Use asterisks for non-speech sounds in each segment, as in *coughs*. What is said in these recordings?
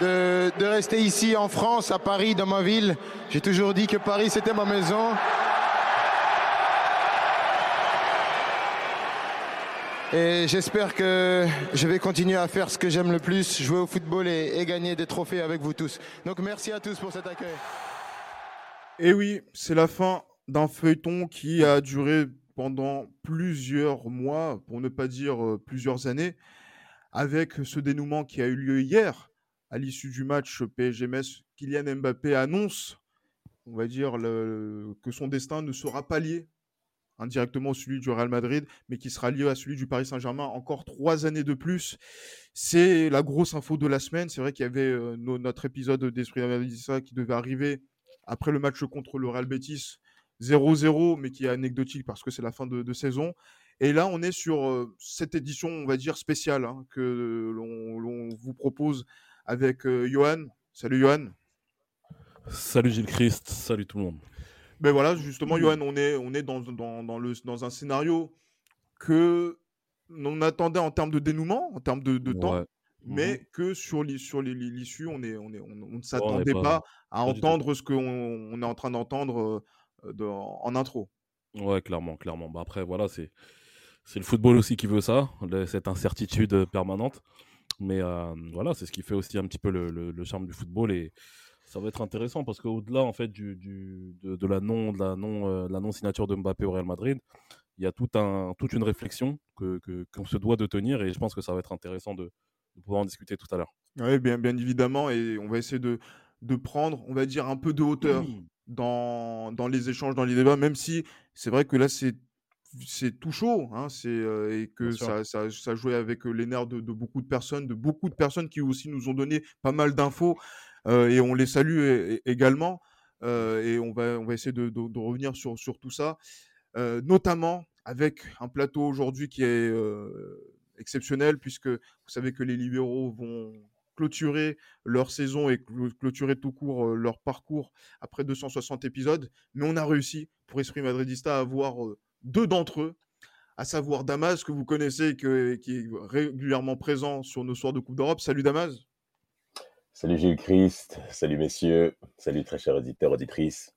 De, rester ici en France, à Paris, dans ma ville. J'ai toujours dit que Paris c'était ma maison. Et j'espère que je vais continuer à faire ce que j'aime le plus, jouer au football et, et, gagner des trophées avec vous tous. Donc merci à tous pour cet accueil. Et oui, c'est la fin d'un feuilleton qui a duré pendant plusieurs mois, pour ne pas dire euh, plusieurs années, avec ce dénouement qui a eu lieu hier, à l'issue du match PSG-Metz, Kylian Mbappé annonce, on va dire, que son destin ne sera pas lié indirectement celui du Real Madrid, mais qui sera lié à celui du Paris Saint-Germain encore trois années de plus. C'est la grosse info de la semaine. C'est vrai qu'il y avait euh, no, notre épisode d'Esprit d'Analisa qui devait arriver après le match contre le Real Betis 0-0, mais qui est anecdotique parce que c'est la fin de, saison. Et là, on est sur euh, cette édition, on va dire, spéciale hein, que l'on vous propose avec euh, Johan. Salut Johan. Salut Gilles Christ, salut tout le monde. Ben voilà, justement, Johan, on est, on est dans, dans, dans, le, dans un scénario que on attendait en termes de dénouement, en termes de, de ouais. temps, mais mmh. que sur l'issue, on, est, on, est, on, on ne s'attendait pas, pas, à entendre ce qu'on on est en train d'entendre euh, en intro. Ouais, clairement, clairement. Bah après, voilà, c'est le football aussi qui veut ça, cette incertitude permanente. Mais voilà, c'est ce qui fait aussi un petit peu le, le, le charme du football et ça va être intéressant parce qu'au-delà en fait du, du de, de, la non de la non euh, la non signature de Mbappé au Real Madrid, il y a tout un toute une réflexion que qu'on se doit de tenir et je pense que ça va être intéressant de, de pouvoir en discuter tout à l'heure. Oui, bien bien évidemment et on va essayer de de prendre, on va dire un peu de hauteur dans, dans les échanges, dans les débats, même si c'est vrai que là c'est c'est tout chaud, hein, c'est euh, et que ça, ça, ça jouait avec les nerfs de, de, beaucoup de personnes, de beaucoup de personnes qui aussi nous ont donné pas mal d'infos euh, et on les salue également. Euh, et on va, on va essayer de, de, de revenir sur, sur tout ça, notamment avec un plateau aujourd'hui qui est exceptionnel, puisque vous savez que les libéraux vont clôturer leur saison et clôturer tout court leur parcours après 260 épisodes. Mais on a réussi, pour Esprit Madridista, à avoir deux d'entre eux, à savoir Damas, que vous connaissez, que, qui est régulièrement présent sur nos soirs de Coupe d'Europe. Salut Damas. Salut Gilles Christ, salut messieurs, salut très chers auditeurs, auditrices.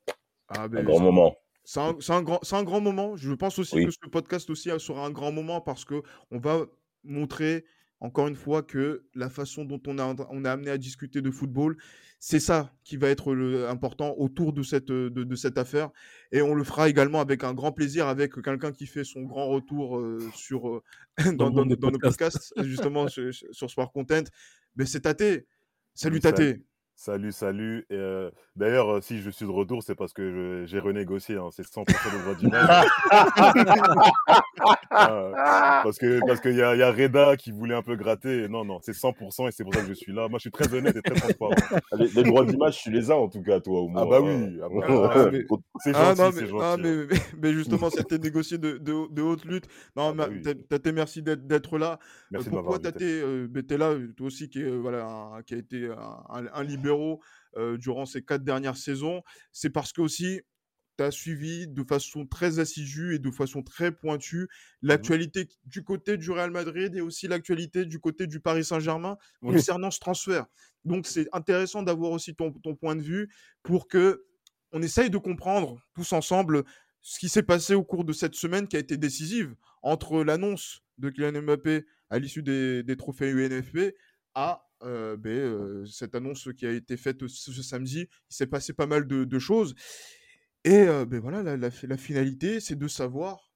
Ah, ben, un grand moment. C'est un, un, grand, un grand moment. Je pense aussi oui. que ce podcast aussi sera un grand moment parce que on va montrer encore une fois que la façon dont on a, on a amené à discuter de football, c'est ça qui va être le, important autour de cette, de, de, cette affaire. Et on le fera également avec un grand plaisir avec quelqu'un qui fait son grand retour euh, sur, euh, *laughs* dans, dans, dans, dans nos podcasts, justement *laughs* sur, sur Sport Content. Mais c'est Tate. Salut Tate. Salut, salut. Euh, D'ailleurs, euh, si je suis de retour, c'est parce que j'ai renégocié. Hein. C'est 100% de droit d'image. *laughs* ah, parce qu'il parce que y, a, y a Reda qui voulait un peu gratter. Non, non, c'est 100% et c'est pour ça que je suis là. Moi, je suis très honnête et très transparent. les, les, droits d'image, tu les as en tout cas, toi, au moins. Ah bah oui. Ah, bah, mais... *laughs* c'est ah, gentil, mais, gentil. Ah, mais, mais, mais, justement, *laughs* c'était négocié de, de, de, haute lutte. Non, ah bah oui. Tate, merci d'être là. Merci euh, pourquoi Tate, euh, t'es là, toi aussi, qui, est, euh, voilà, un, qui a été un, un, un libéraux euh, durant ces quatre dernières saisons, c'est parce que aussi tu as suivi de façon très assidue et de façon très pointue l'actualité du côté du Real Madrid et aussi l'actualité du côté du Paris Saint-Germain concernant ce transfert. Donc c'est intéressant d'avoir aussi ton, ton, point de vue pour que on essaye de comprendre tous ensemble ce qui s'est passé au cours de cette semaine qui a été décisive entre l'annonce de Kylian Mbappé à l'issue des, des trophées UNFP à euh, ben, euh, cette annonce qui a été faite ce, samedi, il s'est passé pas mal de, choses. Et euh, ben voilà, la, finalité, c'est de savoir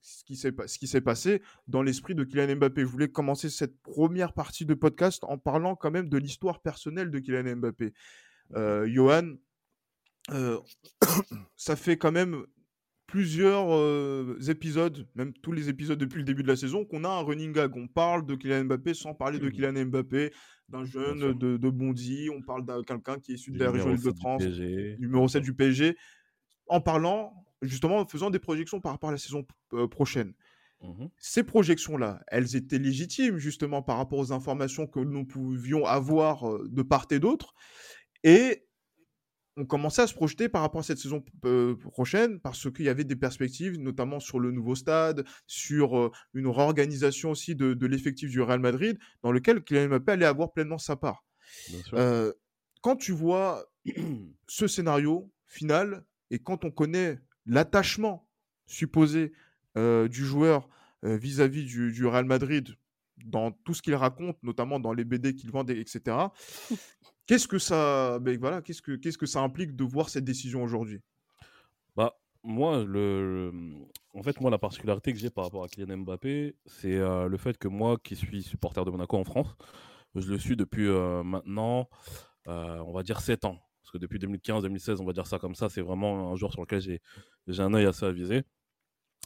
ce qui s'est passé dans l'esprit de Kylian Mbappé. Je voulais commencer cette première partie de podcast en parlant quand même de l'histoire personnelle de Kylian Mbappé. Johan, *coughs* ça fait quand même plusieurs épisodes, même tous les épisodes depuis le début de la saison, qu'on a un running gag. On parle de Kylian Mbappé sans parler de mmh. Kylian Mbappé, d'un jeune de, de, Bondy. On parle de quelqu'un qui est issu de la région de France, numéro 7 du PSG, en parlant, justement, en faisant des projections par rapport à la saison prochaine. Mmh Ces projections-là, elles étaient légitimes justement par rapport aux informations que nous pouvions avoir de part et d'autre. Et on commençait à se projeter par rapport à cette saison prochaine parce qu'il y avait des perspectives, notamment sur le nouveau stade, sur une réorganisation aussi de, l'effectif du Real Madrid, dans lequel Kylian Mbappé allait avoir pleinement sa part. quand tu vois ce scénario final et quand on connaît l'attachement supposé du joueur vis-à-vis du, du, Real Madrid dans tout ce qu'il raconte, notamment dans les BD qu'il vend, etc. Qu'est-ce que ça, ben voilà, qu'est-ce que qu'est-ce que ça implique de voir cette décision aujourd'hui? Bah moi, le, en fait, moi, la particularité que j'ai par rapport à Kylian Mbappé, c'est euh, le fait que moi, qui suis supporter de Monaco en France, je le suis depuis euh, maintenant, euh, on va dire 7 ans. Parce que depuis 2015-2016, on va dire ça comme ça, c'est vraiment un joueur sur lequel j'ai un œil assez avisé.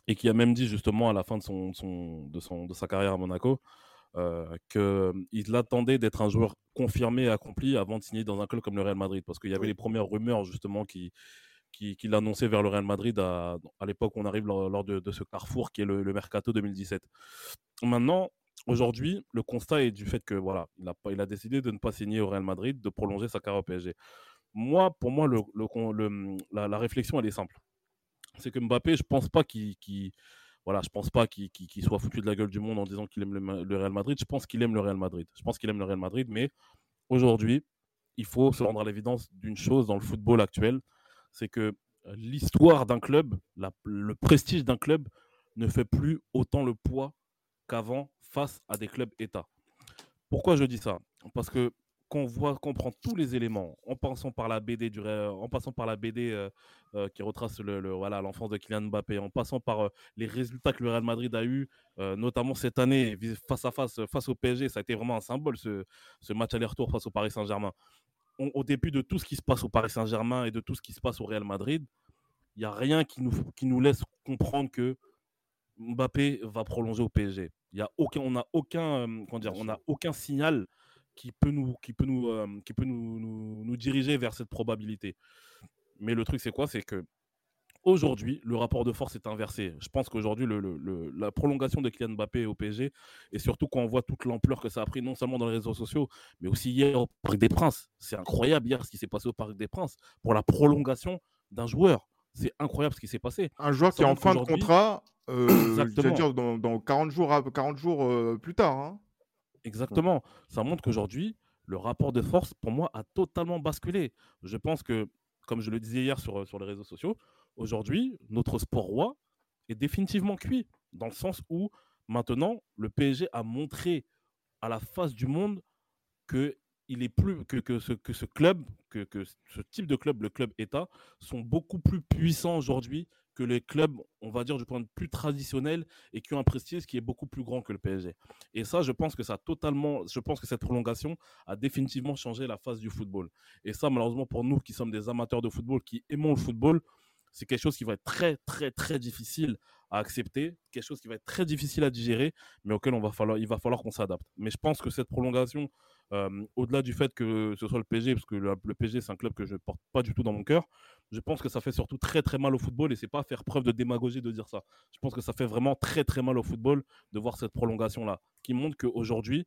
Et qui a même dit justement à la fin de, son, son, de, son, de sa carrière à Monaco, qu'il attendait d'être un joueur confirmé et accompli avant de signer dans un club comme le Real Madrid. Parce qu'il y avait les premières rumeurs justement qui, qui, qui l'annonçaient vers le Real Madrid à, à l'époque où on arrive lors, de, ce carrefour qui est le, Mercato 2017. Maintenant, aujourd'hui, le constat est du fait que voilà, il a, il a décidé de ne pas signer au Real Madrid, de prolonger sa carrière au PSG. Moi, pour moi, le, le, la, la, réflexion, elle est simple. C'est que Mbappé, je pense pas qu'il voilà, je pense pas qu'il soit foutu de la gueule du monde en disant qu'il aime le, Real Madrid. Je pense qu'il aime le Real Madrid. Je pense qu'il aime le Real Madrid, mais aujourd'hui, il faut se rendre à l'évidence d'une chose dans le football actuel, c'est que l'histoire d'un club, le prestige d'un club ne fait plus autant le poids qu'avant face à des clubs États. Pourquoi je dis ça? Parce que qu'on voit, qu'on prend tous les éléments, en passant par la BD du, en passant par la BD euh, euh, qui retrace le, voilà l'enfance de Kylian Mbappé, en passant par euh, les résultats que le Real Madrid a eu, notamment cette année face à face face au PSG, ça a été vraiment un symbole ce, ce match aller-retour face au Paris Saint-Germain. Au début de tout ce qui se passe au Paris Saint-Germain et de tout ce qui se passe au Real Madrid, il n'y a rien qui nous, qui nous laisse comprendre que Mbappé va prolonger au PSG. Il y a aucun, on n'a aucun, comment dire, on a aucun signal qui peut nous, qui peut nous, euh, qui peut nous, nous, diriger vers cette probabilité. Mais le truc, c'est quoi? C'est que aujourd'hui, le rapport de force est inversé. Je pense qu'aujourd'hui, le, le, la prolongation de Kylian Mbappé au PSG, et surtout quand on voit toute l'ampleur que ça a pris, non seulement dans les réseaux sociaux, mais aussi hier au Parc des Princes. C'est incroyable hier ce qui s'est passé au Parc des Princes pour la prolongation d'un joueur. C'est incroyable ce qui s'est passé. Un joueur qui est en fin de contrat, euh, dire dans, dans, 40 jours, 40 jours euh, plus tard. Hein. Exactement. Ça montre qu'aujourd'hui, le rapport de force, pour moi, a totalement basculé. Je pense que, comme je le disais hier sur, sur les réseaux sociaux, aujourd'hui, notre sport roi est définitivement cuit. Dans le sens où, maintenant, le PSG a montré à la face du monde que il est plus que, que, ce, que ce club, que, que ce type de club, le club État, sont beaucoup plus puissants aujourd'hui que les clubs, on va dire, du point de vue plus traditionnel et qui ont un prestige qui est beaucoup plus grand que le PSG. Et ça, je pense que ça totalement, je pense que cette prolongation a définitivement changé la face du football. Et ça, malheureusement, pour nous qui sommes des amateurs de football, qui aimons le football, c'est quelque chose qui va être très, très, très difficile à accepter, quelque chose qui va être très difficile à digérer, mais auquel on va falloir, il va falloir qu'on s'adapte. Mais je pense que cette prolongation, au-delà du fait que ce soit le PSG, parce que le, le PSG, c'est un club que je ne porte pas du tout dans mon cœur, je pense que ça fait surtout très très mal au football et c'est pas faire preuve de démagogie de dire ça. Je pense que ça fait vraiment très très mal au football de voir cette prolongation là qui montre qu'aujourd'hui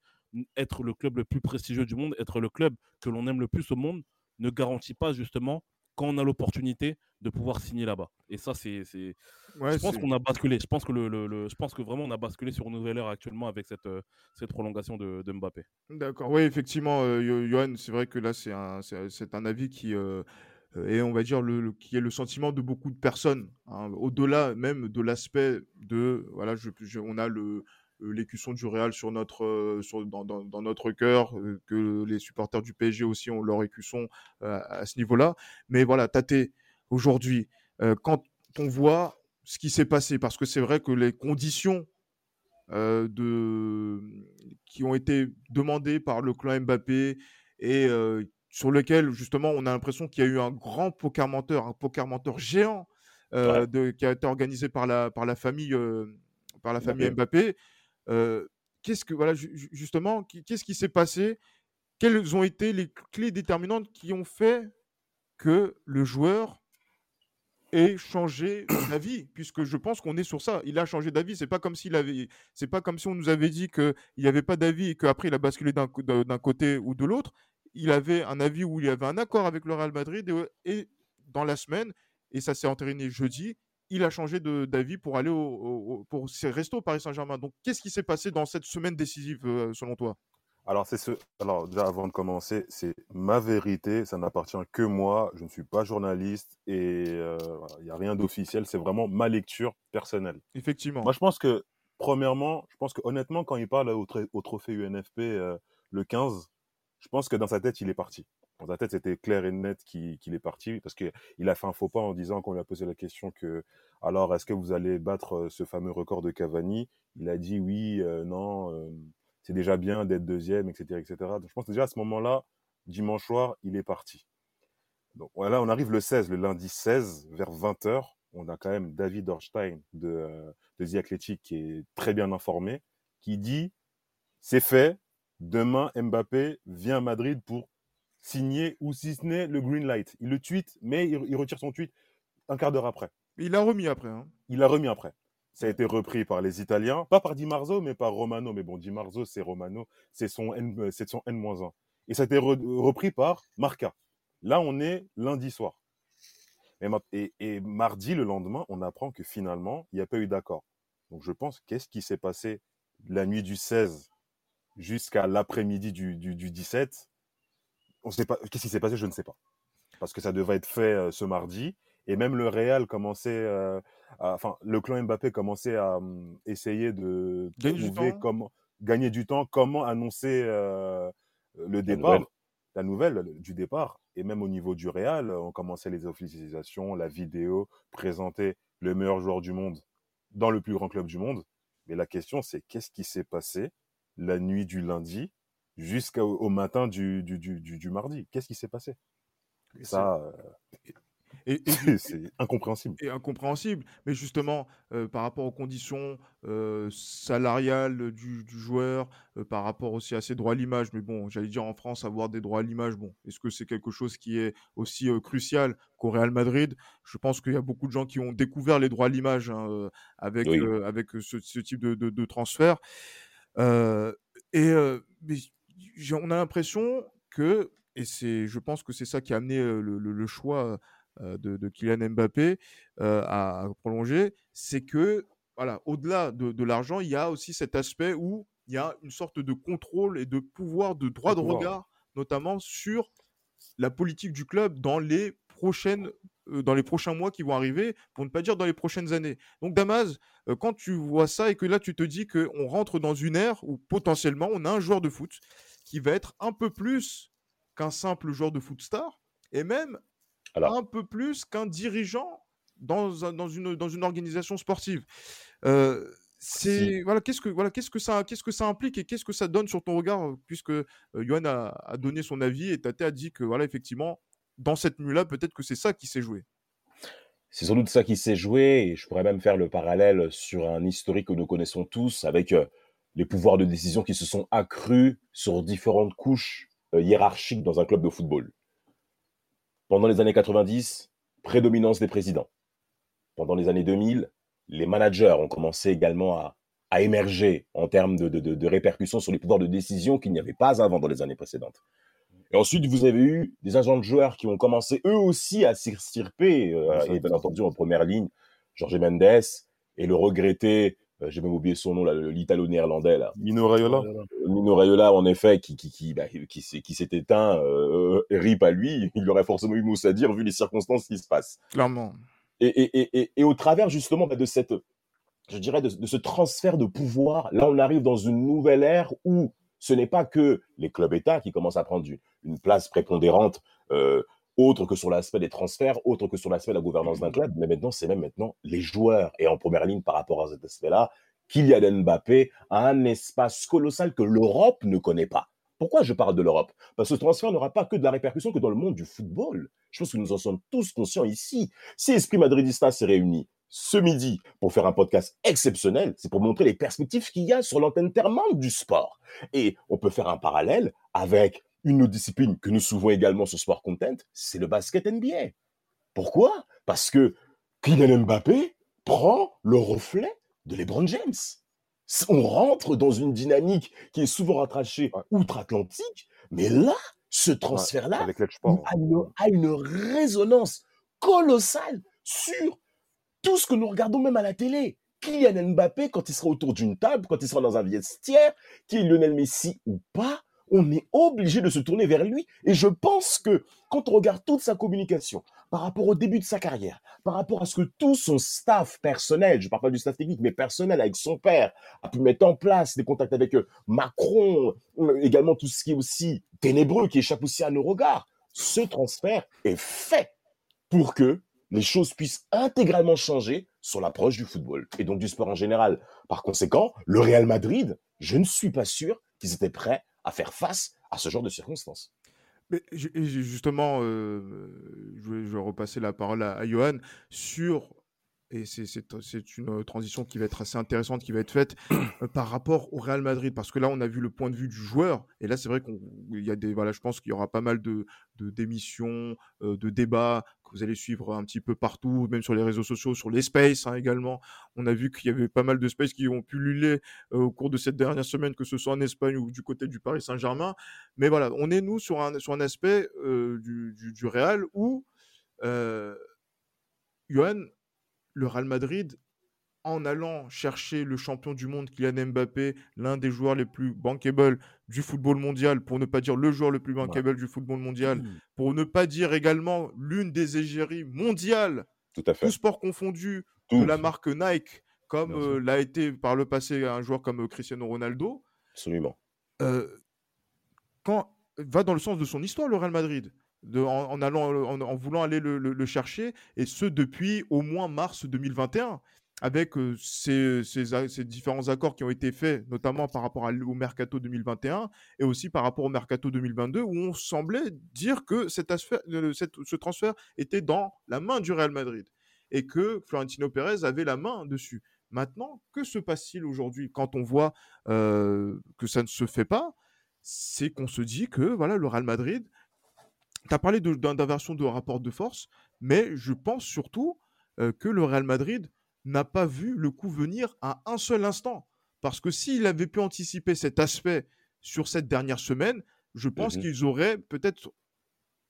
être le club le plus prestigieux du monde, être le club que l'on aime le plus au monde ne garantit pas justement quand on a l'opportunité de pouvoir signer là-bas. Et ça, c'est. je pense qu'on a basculé. Je pense, que le, je pense que vraiment on a basculé sur une nouvelle ère actuellement avec cette, euh, cette prolongation de, de Mbappé. D'accord. Oui, effectivement, euh, Johan, c'est vrai que là, c'est un, un avis qui. Euh, euh, et on va dire le, qui est le sentiment de beaucoup de personnes, hein, au-delà même de l'aspect de voilà, je, on a le l'écusson du Real sur notre euh, sur, dans, dans, notre cœur, que les supporters du PSG aussi ont leur écusson à ce niveau-là. Mais voilà, Tate, aujourd'hui, quand on voit ce qui s'est passé, parce que c'est vrai que les conditions de, qui ont été demandées par le clan Mbappé et sur lequel justement on a l'impression qu'il y a eu un grand poker menteur, un poker menteur géant de, qui a été organisé par la, par la famille, par la famille Mbappé. Qu'est-ce que, voilà, justement, qu'est-ce qui s'est passé? Quelles ont été les clés déterminantes qui ont fait que le joueur ait changé d'avis, puisque je pense qu'on est sur ça. Il a changé d'avis. C'est pas comme s'il c'est pas comme si on nous avait dit qu'il n'y avait pas d'avis et qu'après il a basculé d'un côté ou de l'autre. Il avait un avis où il y avait un accord avec le Real Madrid et, dans la semaine, et ça s'est entériné jeudi, il a changé d'avis pour aller au, pour rester au Paris Saint-Germain. Donc, qu'est-ce qui s'est passé dans cette semaine décisive, euh, selon toi? Alors, c'est ce... Alors, déjà, avant de commencer, c'est ma vérité, ça n'appartient que moi, je ne suis pas journaliste et euh, il n'y a rien d'officiel, c'est vraiment ma lecture personnelle. Effectivement. Moi, je pense que, premièrement, je pense que honnêtement, quand il parle au, au trophée UNFP euh, le 15, je pense que dans sa tête, il est parti. Dans sa tête, c'était clair et net qu'il est parti parce qu'il a fait un faux pas en disant, qu'on lui a posé la question que, alors, est-ce que vous allez battre euh, ce fameux record de Cavani? Il a dit oui, non c'est déjà bien d'être deuxième, etc., etc. Donc, je pense que déjà à ce moment-là, dimanche soir, il est parti. Donc voilà, on arrive le 16, le lundi 16, vers 20h. On a quand même David Orstein de, euh, de The Athletic qui est très bien informé, qui dit c'est fait, demain Mbappé vient à Madrid pour signer ou si ce n'est le green light. Il le tweet, mais il, retire son tweet un quart d'heure après. Il l'a remis après. Hein. Il l'a remis après. Ça a été repris par les Italiens, pas par Di Marzo, mais par Romano. Mais bon, Di Marzo, c'est Romano, c'est son N, euh, c'est son N-1. Et ça a été repris par Marca. Là, on est lundi soir. Et, et, mardi, le lendemain, on apprend que finalement, il n'y a pas eu d'accord. Donc je pense, qu'est-ce qui s'est passé la nuit du 16 jusqu'à l'après-midi du, du, du, 17 On sait pas. Qu'est-ce qui s'est passé Je ne sais pas. Parce que ça devait être fait euh, ce mardi. Et même le Real commençait, euh, enfin, le clan Mbappé commençait à hum, essayer de gagner trouver du comment gagner du temps, comment annoncer euh, le départ, la nouvelle. du départ. Et même au niveau du Real, on commençait les officialisations, la vidéo, présenter le meilleur joueur du monde dans le plus grand club du monde. Mais la question, c'est qu'est-ce qui s'est passé la nuit du lundi jusqu'au matin du, du, du, du mardi Qu'est-ce qui s'est passé? Ça, et, *laughs* c'est incompréhensible. Et incompréhensible. Mais justement, euh, par rapport aux conditions euh, salariales du, joueur, euh, par rapport aussi à ses droits à l'image, mais bon, j'allais dire en France, avoir des droits à l'image, bon, est-ce que c'est quelque chose qui est aussi crucial qu'au Real Madrid? Je pense qu'il y a beaucoup de gens qui ont découvert les droits à l'image hein, avec, avec ce, type de, de, transfert. et on a l'impression que, et c'est, je pense que c'est ça qui a amené le, le choix de, Kylian Mbappé à, prolonger, c'est que voilà, au-delà de, l'argent, il y a aussi cet aspect où il y a une sorte de contrôle et de pouvoir, de droit de regard, notamment sur la politique du club dans les prochaines euh, dans les prochains mois qui vont arriver, pour ne pas dire dans les prochaines années. Donc Damas, quand tu vois ça et que là tu te dis qu'on rentre dans une ère où potentiellement on a un joueur de foot qui va être un peu plus qu'un simple joueur de foot star, et même un peu plus qu'un dirigeant dans, dans, une, dans une organisation sportive. Euh, c'est voilà qu'est-ce que voilà qu'est-ce que ça qu'est-ce que ça implique et qu'est-ce que ça donne sur ton regard euh, puisque euh, Johan a, a, donné son avis et Tate a dit que voilà effectivement dans cette nuit-là peut-être que c'est ça qui s'est joué. C'est sans doute ça qui s'est joué et je pourrais même faire le parallèle sur un historique que nous connaissons tous avec les pouvoirs de décision qui se sont accrus sur différentes couches hiérarchiques dans un club de football. Pendant les années 90, prédominance des présidents. Pendant les années 2000, les managers ont commencé également à, émerger en termes de, répercussions sur les pouvoirs de décision qu'il n'y avait pas avant dans les années précédentes. Et ensuite, vous avez eu des agents de joueurs qui ont commencé eux aussi à s'extirper, euh, et bien entendu en première ligne, Jorge Mendes et le regretté euh, j'ai même oublié son nom, l'italo-néerlandais. Mino Raiola. Mino Raiola, en effet, qui, qui, qui, bah, qui, s'est éteint, euh, rip à lui. *laughs* Il aurait forcément eu mot à dire vu les circonstances qui se passent. Clairement. Et, et, et, et au travers justement bah, de cette, je dirais, de, ce transfert de pouvoir, là on arrive dans une nouvelle ère où ce n'est pas que les clubs-États qui commencent à prendre une place prépondérante euh, autre que sur l'aspect des transferts, autre que sur l'aspect de la gouvernance d'un club, mais maintenant, c'est même maintenant les joueurs. Et en première ligne par rapport à cet aspect-là, Kylian Mbappé a un espace colossal que l'Europe ne connaît pas. Pourquoi je parle de l'Europe? Parce que ce transfert n'aura pas que de la répercussion que dans le monde du football. Je pense que nous en sommes tous conscients ici. Si Esprit Madridista s'est réuni ce midi pour faire un podcast exceptionnel, c'est pour montrer les perspectives qu'il y a sur l'antenne thermale du sport. Et on peut faire un parallèle avec une autre discipline que nous suivons également sur Sport Content, c'est le basket NBA. Pourquoi? Parce que Kylian Mbappé prend le reflet de LeBron James. On rentre dans une dynamique qui est souvent rattrachée outre-Atlantique, mais là, ce transfert-là a, a, une résonance colossale sur tout ce que nous regardons même à la télé. Kylian Mbappé, quand il sera autour d'une table, quand il sera dans un vestiaire, qui est Lionel Messi ou pas, on est obligé de se tourner vers lui. Et je pense que quand on regarde toute sa communication par rapport au début de sa carrière, par rapport à ce que tout son staff personnel, je ne parle pas du staff technique, mais personnel avec son père, a pu mettre en place des contacts avec euh, Macron, euh, également tout ce qui est aussi ténébreux, qui échappe aussi à nos regards, ce transfert est fait pour que les choses puissent intégralement changer sur l'approche du football et donc du sport en général. Par conséquent, le Real Madrid, je ne suis pas sûr qu'ils étaient prêts à faire face à ce genre de circonstances. Mais justement, euh, je, vais, repasser la parole à, à Johan sur et c'est une transition qui va être assez intéressante, qui va être faite *coughs* euh, par rapport au Real Madrid, parce que là, on a vu le point de vue du joueur, et là, c'est vrai qu'il y a des, voilà, je pense qu'il y aura pas mal de d'émissions, de, de, débats que vous allez suivre un petit peu partout, même sur les réseaux sociaux, sur les spaces hein, également. On a vu qu'il y avait pas mal de spaces qui ont pullulé euh, au cours de cette dernière semaine, que ce soit en Espagne ou du côté du Paris Saint-Germain. Mais voilà, on est nous sur un sur un aspect euh, du, du, du Real où Johan, le Real Madrid, en allant chercher le champion du monde, Kylian Mbappé, l'un des joueurs les plus bankable du football mondial, pour ne pas dire le joueur le plus bankable du football mondial, mmh. pour ne pas dire également l'une des égéries mondiales, tout, à fait. tout sport confondu, de la marque Nike, comme euh, l'a été par le passé un joueur comme euh, Cristiano Ronaldo. Absolument. Euh, quand va dans le sens de son histoire, le Real Madrid en, allant, en, voulant aller le, chercher, et ce depuis au moins mars 2021, avec euh, ces, différents accords qui ont été faits, notamment par rapport au mercato 2021 et aussi par rapport au mercato 2022, où on semblait dire que cet ce transfert était dans la main du Real Madrid et que Florentino Pérez avait la main dessus. Maintenant, que se passe-t-il aujourd'hui quand on voit euh, que ça ne se fait pas? C'est qu'on se dit que voilà, le Real Madrid tu as parlé d'inversion de, rapport de force, mais je pense surtout euh, que le Real Madrid n'a pas vu le coup venir à un seul instant. Parce que s'il avait pu anticiper cet aspect sur cette dernière semaine, je pense mmh qu'ils auraient peut-être,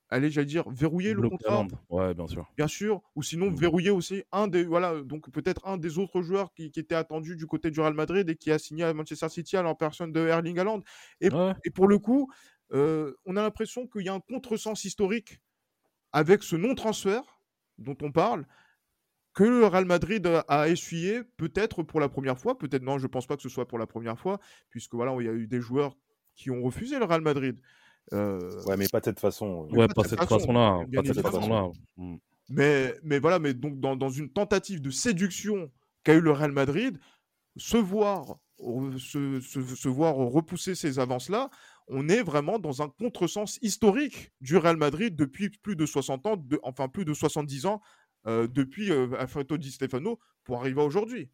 allez, j'allais dire, verrouillé le contrat. Ouais, bien sûr. Bien sûr. Ou sinon, mmh. verrouillé aussi un des, voilà, donc peut-être un des autres joueurs qui, qui, était attendu du côté du Real Madrid et qui a signé à Manchester City à la personne de Erling Haaland. Et, et pour le coup, euh, on a l'impression qu'il y a un contresens historique avec ce non-transfert dont on parle, que le Real Madrid a essuyé, peut-être pour la première fois, peut-être non, je ne pense pas que ce soit pour la première fois, puisque voilà, il y a eu des joueurs qui ont refusé le Real Madrid. Euh, ouais, mais pas de cette façon. Ouais, pas, de cette façon-là. Mm. Mais, mais voilà, mais donc dans, dans une tentative de séduction qu'a eu le Real Madrid, se voir, se, se voir repousser ces avances-là, on est vraiment dans un contresens historique du Real Madrid depuis plus de 60 ans, enfin plus de 70 ans, euh, depuis euh, Alfredo Di Stefano pour arriver à aujourd'hui.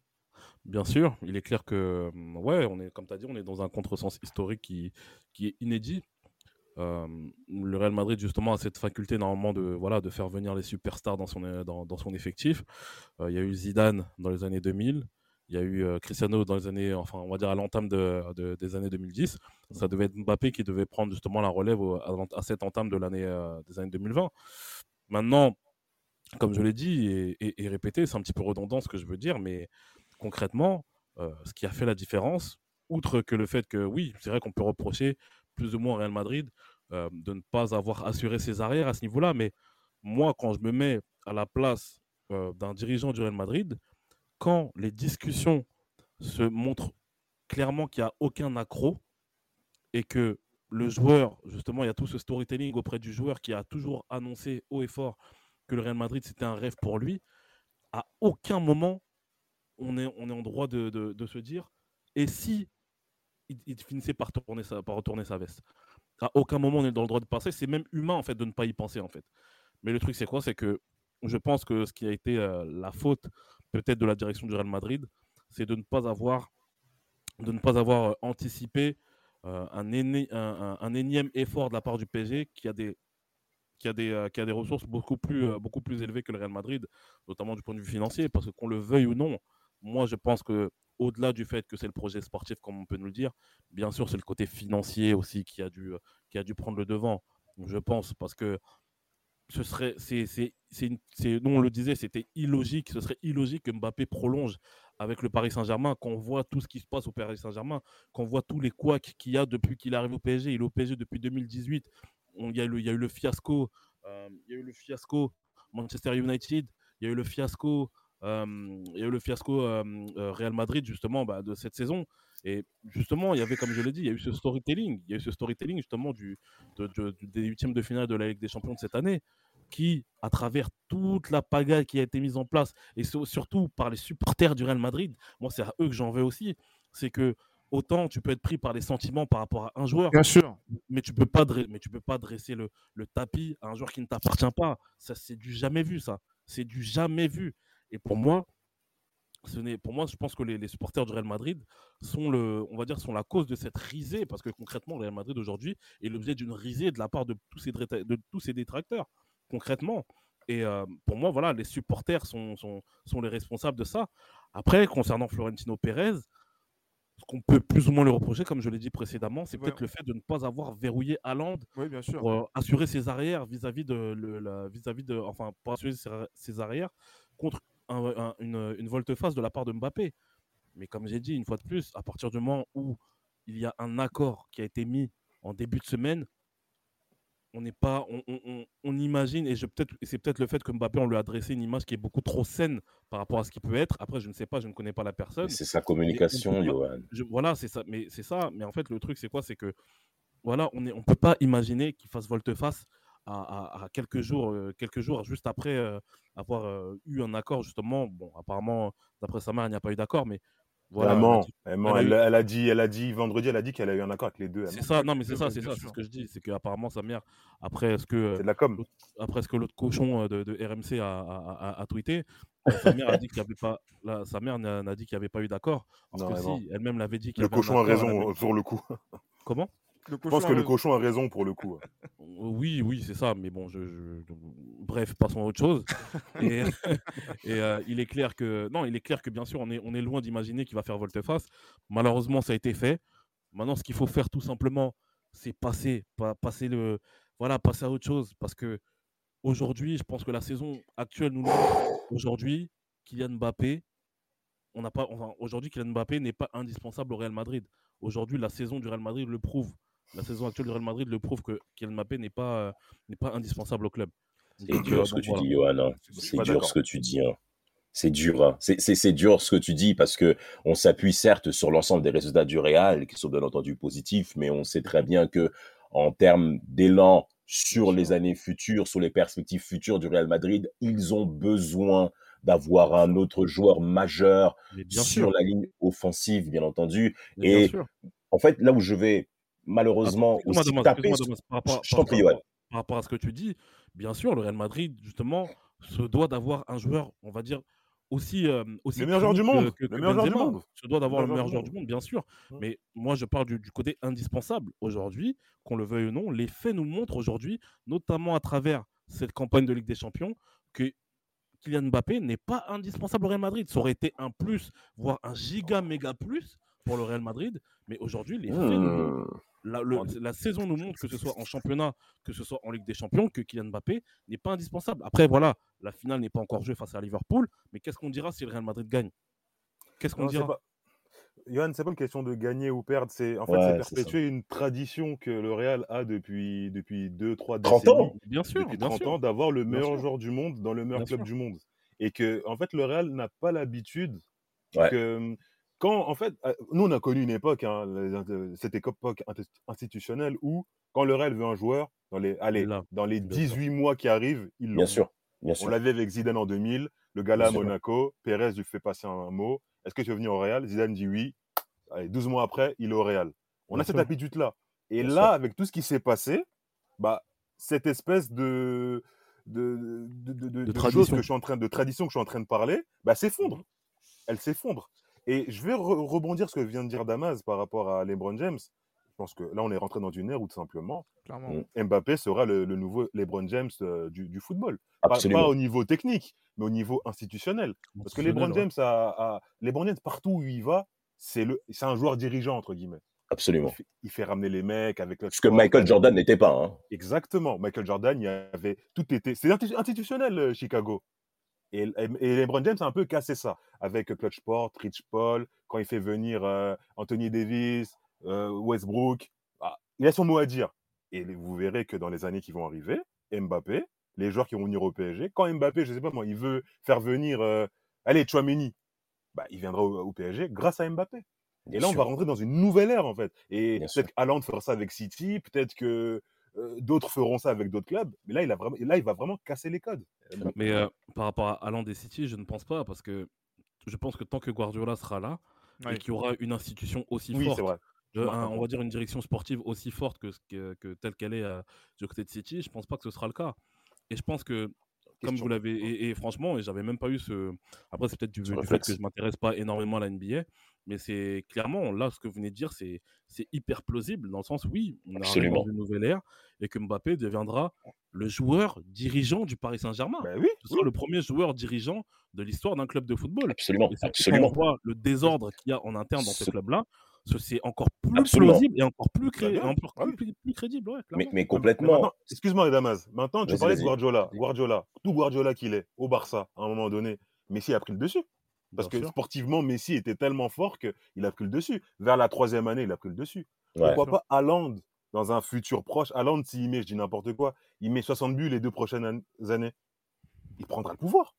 Bien sûr, il est clair que, hum, ouais, on est, comme tu as dit, on est dans un contresens historique qui, qui est inédit. Euh, le Real Madrid, justement, a cette faculté normalement de, voilà, de faire venir les superstars dans son, dans son effectif. Il y a eu Zidane dans les années 2000. Il y a eu Cristiano dans les années, enfin, on va dire à l'entame de, des années 2010. Ça devait être Mbappé qui devait prendre justement la relève à, cette entame de l'année des années 2020. Maintenant, comme je l'ai dit et, répété, c'est un petit peu redondant ce que je veux dire, mais concrètement, ce qui a fait la différence, outre que le fait que oui, c'est vrai qu'on peut reprocher plus ou moins Real Madrid de ne pas avoir assuré ses arrières à ce niveau-là, mais moi, quand je me mets à la place d'un dirigeant du Real Madrid, quand les discussions se montrent clairement qu'il n'y a aucun accro et que le joueur, justement, il y a tout ce storytelling auprès du joueur qui a toujours annoncé haut et fort que le Real Madrid, c'était un rêve pour lui, à aucun moment, on est, on est en droit de, se dire, et si, il, finissait par, tourner sa, par retourner sa veste? À aucun moment on est dans le droit de penser. C'est même humain en fait de ne pas y penser en fait. Mais le truc c'est quoi? C'est que je pense que ce qui a été euh, la faute peut-être de la direction du Real Madrid, c'est de ne pas avoir de ne pas avoir euh, anticipé euh, un, énième effort de la part du PSG qui a des qui a des, qui a des ressources beaucoup plus, beaucoup plus élevées que le Real Madrid, notamment du point de vue financier, parce qu'on le veuille ou non, moi je pense que au-delà du fait que c'est le projet sportif, comme on peut nous le dire, bien sûr, c'est le côté financier aussi qui a dû, qui a dû prendre le devant, je pense, parce que ce serait, c'est, c'est, c'est, nous on le disait, c'était illogique, ce serait illogique que Mbappé prolonge avec le Paris Saint-Germain, qu'on voit tout ce qui se passe au Paris Saint-Germain, qu'on voit tous les couacs qu'il y a depuis qu'il arrive au PSG. Il est au PSG depuis 2018. il, y a eu, il y a eu le fiasco, euh, il y a eu le fiasco Manchester United, il y a eu le fiasco il y a eu le fiasco Real Madrid justement bah, de cette saison. Et justement, il y avait, comme je l'ai dit, il y a eu ce storytelling, il y a eu ce storytelling justement du, des huitièmes de finale de la Ligue des Champions de cette année, qui, à travers toute la pagaille qui a été mise en place, et surtout par les supporters du Real Madrid, moi c'est à eux que j'en veux aussi, c'est que autant tu peux être pris par les sentiments par rapport à un joueur, bien sûr, mais tu peux pas, mais tu peux pas dresser le, le tapis à un joueur qui ne t'appartient pas. Ça, c'est du jamais vu, ça. C'est du jamais vu. Et pour moi, ce n'est, pour moi, je pense que les, supporters du Real Madrid sont le, on va dire, sont la cause de cette risée, parce que concrètement, le Real Madrid aujourd'hui est l'objet d'une risée de la part de tous ces, de tous ces détracteurs, concrètement. Et euh, pour moi, voilà, les supporters sont, sont, sont, les responsables de ça. Après, concernant Florentino Pérez, ce qu'on peut plus ou moins le reprocher, comme je l'ai dit précédemment, c'est peut-être le fait de ne pas avoir verrouillé Haaland pour euh, assurer ses arrières vis-à-vis de, le, vis-à-vis de, enfin, pour assurer ses arrières contre une, volte-face de la part de Mbappé. Mais comme j'ai dit, une fois de plus, à partir du moment où il y a un accord qui a été mis en début de semaine, on n'est pas, on, imagine, et, peut-être, c'est peut-être le fait que Mbappé, on lui a adressé une image qui est beaucoup trop saine par rapport à ce qu'il peut être. Après, je ne sais pas, je ne connais pas la personne. C'est sa communication, Johan. voilà, c'est ça. Mais c'est ça. Mais en fait, le truc, c'est quoi? C'est que voilà, on ne on peut pas imaginer qu'il fasse volte-face à, quelques jours, euh, quelques jours juste après euh, avoir euh, eu un accord justement. Bon, apparemment, d'après sa mère, il n'y a pas eu d'accord, mais voilà. Elle, elle, a dit, elle a dit vendredi, elle a dit qu'elle a eu un accord avec les deux. C'est ça, non mais c'est ça, c'est ça, c'est ce que je dis, c'est qu'apparemment sa mère, après ce que, c'est de la com. Après ce que l'autre cochon de, de RMC a, a, a, tweeté, sa mère a dit qu'il y avait pas, sa mère n'a dit qu'il n'y avait pas eu d'accord. Parce que si, elle-même l'avait dit. Le cochon a raison sur le coup. Comment? Je pense que le cochon a raison pour le coup. Oui, oui, c'est ça. Mais bon, je, bref, passons à autre chose. *laughs* *laughs* et, euh, il est clair que non, il est clair que bien sûr, on est, on est loin d'imaginer qu'il va faire volte-face. Malheureusement, ça a été fait. Maintenant, ce qu'il faut faire tout simplement, c'est passer, passer le, voilà, passer à autre chose, parce que aujourd'hui, je pense que la saison actuelle nous aujourd'hui, Kylian Mbappé, on n'a pas, enfin, aujourd'hui, Kylian Mbappé n'est pas indispensable au Real Madrid. Aujourd'hui, la saison du Real Madrid le prouve la saison actuelle du Real Madrid le prouve que Kylian n'est pas, euh, n'est pas indispensable au club. C'est dur ce que tu dis, Johan. Hein. C'est dur ce que tu dis. C'est dur. Hein. C'est dur ce que tu dis parce que on s'appuie certes sur l'ensemble des résultats du Real qui sont bien entendu positifs, mais on sait très bien que en termes d'élan sur les années futures, sur les perspectives futures du Real Madrid, ils ont besoin d'avoir un autre joueur majeur sur la ligne offensive, bien entendu. Et en fait, là où je vais malheureusement aussi taper. Par rapport à ce que tu dis, bien sûr, le Real Madrid, justement, se doit d'avoir un joueur, on va dire, aussi, euh, aussi le meilleur joueur du monde, le meilleur joueur du monde. Se doit d'avoir le meilleur joueur du monde, bien sûr. Mais moi, je parle du, côté indispensable. Aujourd'hui, qu'on le veuille ou non, les faits nous montrent aujourd'hui, notamment à travers cette campagne de Ligue des Champions, que Kylian Mbappé n'est pas indispensable au Real Madrid. Ça aurait été un plus, voire un giga méga plus pour le Real Madrid. Mais aujourd'hui, les mmh la, saison nous montre, que ce soit en championnat, que ce soit en Ligue des Champions, que Kylian Mbappé n'est pas indispensable. Après, voilà, la finale n'est pas encore jouée face à Liverpool, mais qu'est-ce qu'on dira si le Real Madrid gagne? Qu'est-ce qu'on dira? pas... Johan, c'est pas une question de gagner ou perdre, c'est en fait perpétuer une tradition que le Real a depuis depuis 2 3 30 ans. Bien sûr, depuis 30 ans d'avoir le meilleur joueur du monde dans le meilleur club du monde. Et que en fait le Real n'a pas l'habitude que quand, en fait, euh, nous, on a connu une époque, hein, cette époque institutionnelle où, quand le Real veut un joueur, dans les, allez, dans les 18 mois qui arrivent, il Bien sûr. Bien sûr. On l'avait avec Zidane en 2000, le gars là à Monaco, Pérez lui fait passer un mot. Est-ce que tu veux venir au Real? Zidane dit oui. Allez, 12 mois après, il est au Real. On Bien a cette habitude-là. Et Bien là, sûr. avec tout ce qui s'est passé, bah, cette espèce de, de, de, de, de- de chose tradition. que je suis en train de tradition que je suis en train de parler, bah, s'effondre. Elle s'effondre. Et je vais re- rebondir sur ce que vient de dire Damas par rapport à LeBron James. Je pense que là, on est rentré dans une ère où tout simplement Clairement. Mbappé sera le, le nouveau LeBron James euh, du, du football. Pas, pas au niveau technique, mais au niveau institutionnel. Parce que LeBron James, a, a- LeBron James, partout où il va, c'est le- c'est un joueur dirigeant, entre guillemets. Il Absolument. fait, il fait ramener les mecs avec le Ce que Michael Jordan n'était pas. Hein. Exactement. Michael Jordan, il y avait tout était. C'est insti- institutionnel, euh, Chicago. Et, et, et LeBron James a un peu cassé ça avec Clutch Port, Rich Paul, quand il fait venir euh, Anthony Davis, euh, Westbrook. Ah, il a son mot à dire. Et vous verrez que dans les années qui vont arriver, Mbappé, les joueurs qui vont venir au PSG, quand Mbappé, je sais pas moi, il veut faire venir, euh, allez, Chouameni, bah, il viendra au, au PSG grâce à Mbappé. Et Bien là, on va rentrer dans une nouvelle ère, en fait. Et peut-être qu'Haaland fera ça avec City, peut-être que d'autres feront ça avec d'autres clubs. Mais là il, a vraiment, là, il va vraiment casser les codes. Mbappé. Mais euh, par rapport à Haaland et City, je ne pense pas parce que je pense que tant que Guardiola sera là Ouais. et qu'il y aura une institution aussi oui, forte, vrai. euh, un on va dire une direction sportive aussi forte que, ce que, que telle qu'elle est euh, du côté de City, je pense pas que ce sera le cas. Et je pense que, comme Question. vous l'avez, et, et franchement, et j'avais même pas eu ce. Après, c'est peut-être du, du fait que je m'intéresse pas énormément à la NBA, mais c'est clairement là ce que vous venez de dire, c'est c'est hyper plausible dans le sens oui, on arrive Absolument. dans une nouvelle ère et que Mbappé deviendra le joueur dirigeant du Paris Saint-Germain. Bah oui, Ce sera le premier joueur dirigeant de l'histoire d'un club de football. Absolument. Quand Absolument. on voit le désordre qu'il y a en interne dans ce Ce- club-là, ce- c'est encore plus Absolument. plausible et encore plus, cré- bien, encore ouais. plus, plus crédible. ouais, Mais, complètement. excuse-moi, Damas. Maintenant, tu parlais de. Guardiola. Guardiola, tout Guardiola qu'il est au Barça, à un moment donné, Messi a pris le dessus. Parce Bien que sûr. sportivement, Messi était tellement fort qu'il a pris le dessus. Vers la troisième année, il a pris le dessus. Ouais. Pourquoi pas Haaland dans un futur proche? Haaland, s'il met, je dis n'importe quoi, il met 60 buts les deux prochaines an- années. Il prendra le pouvoir.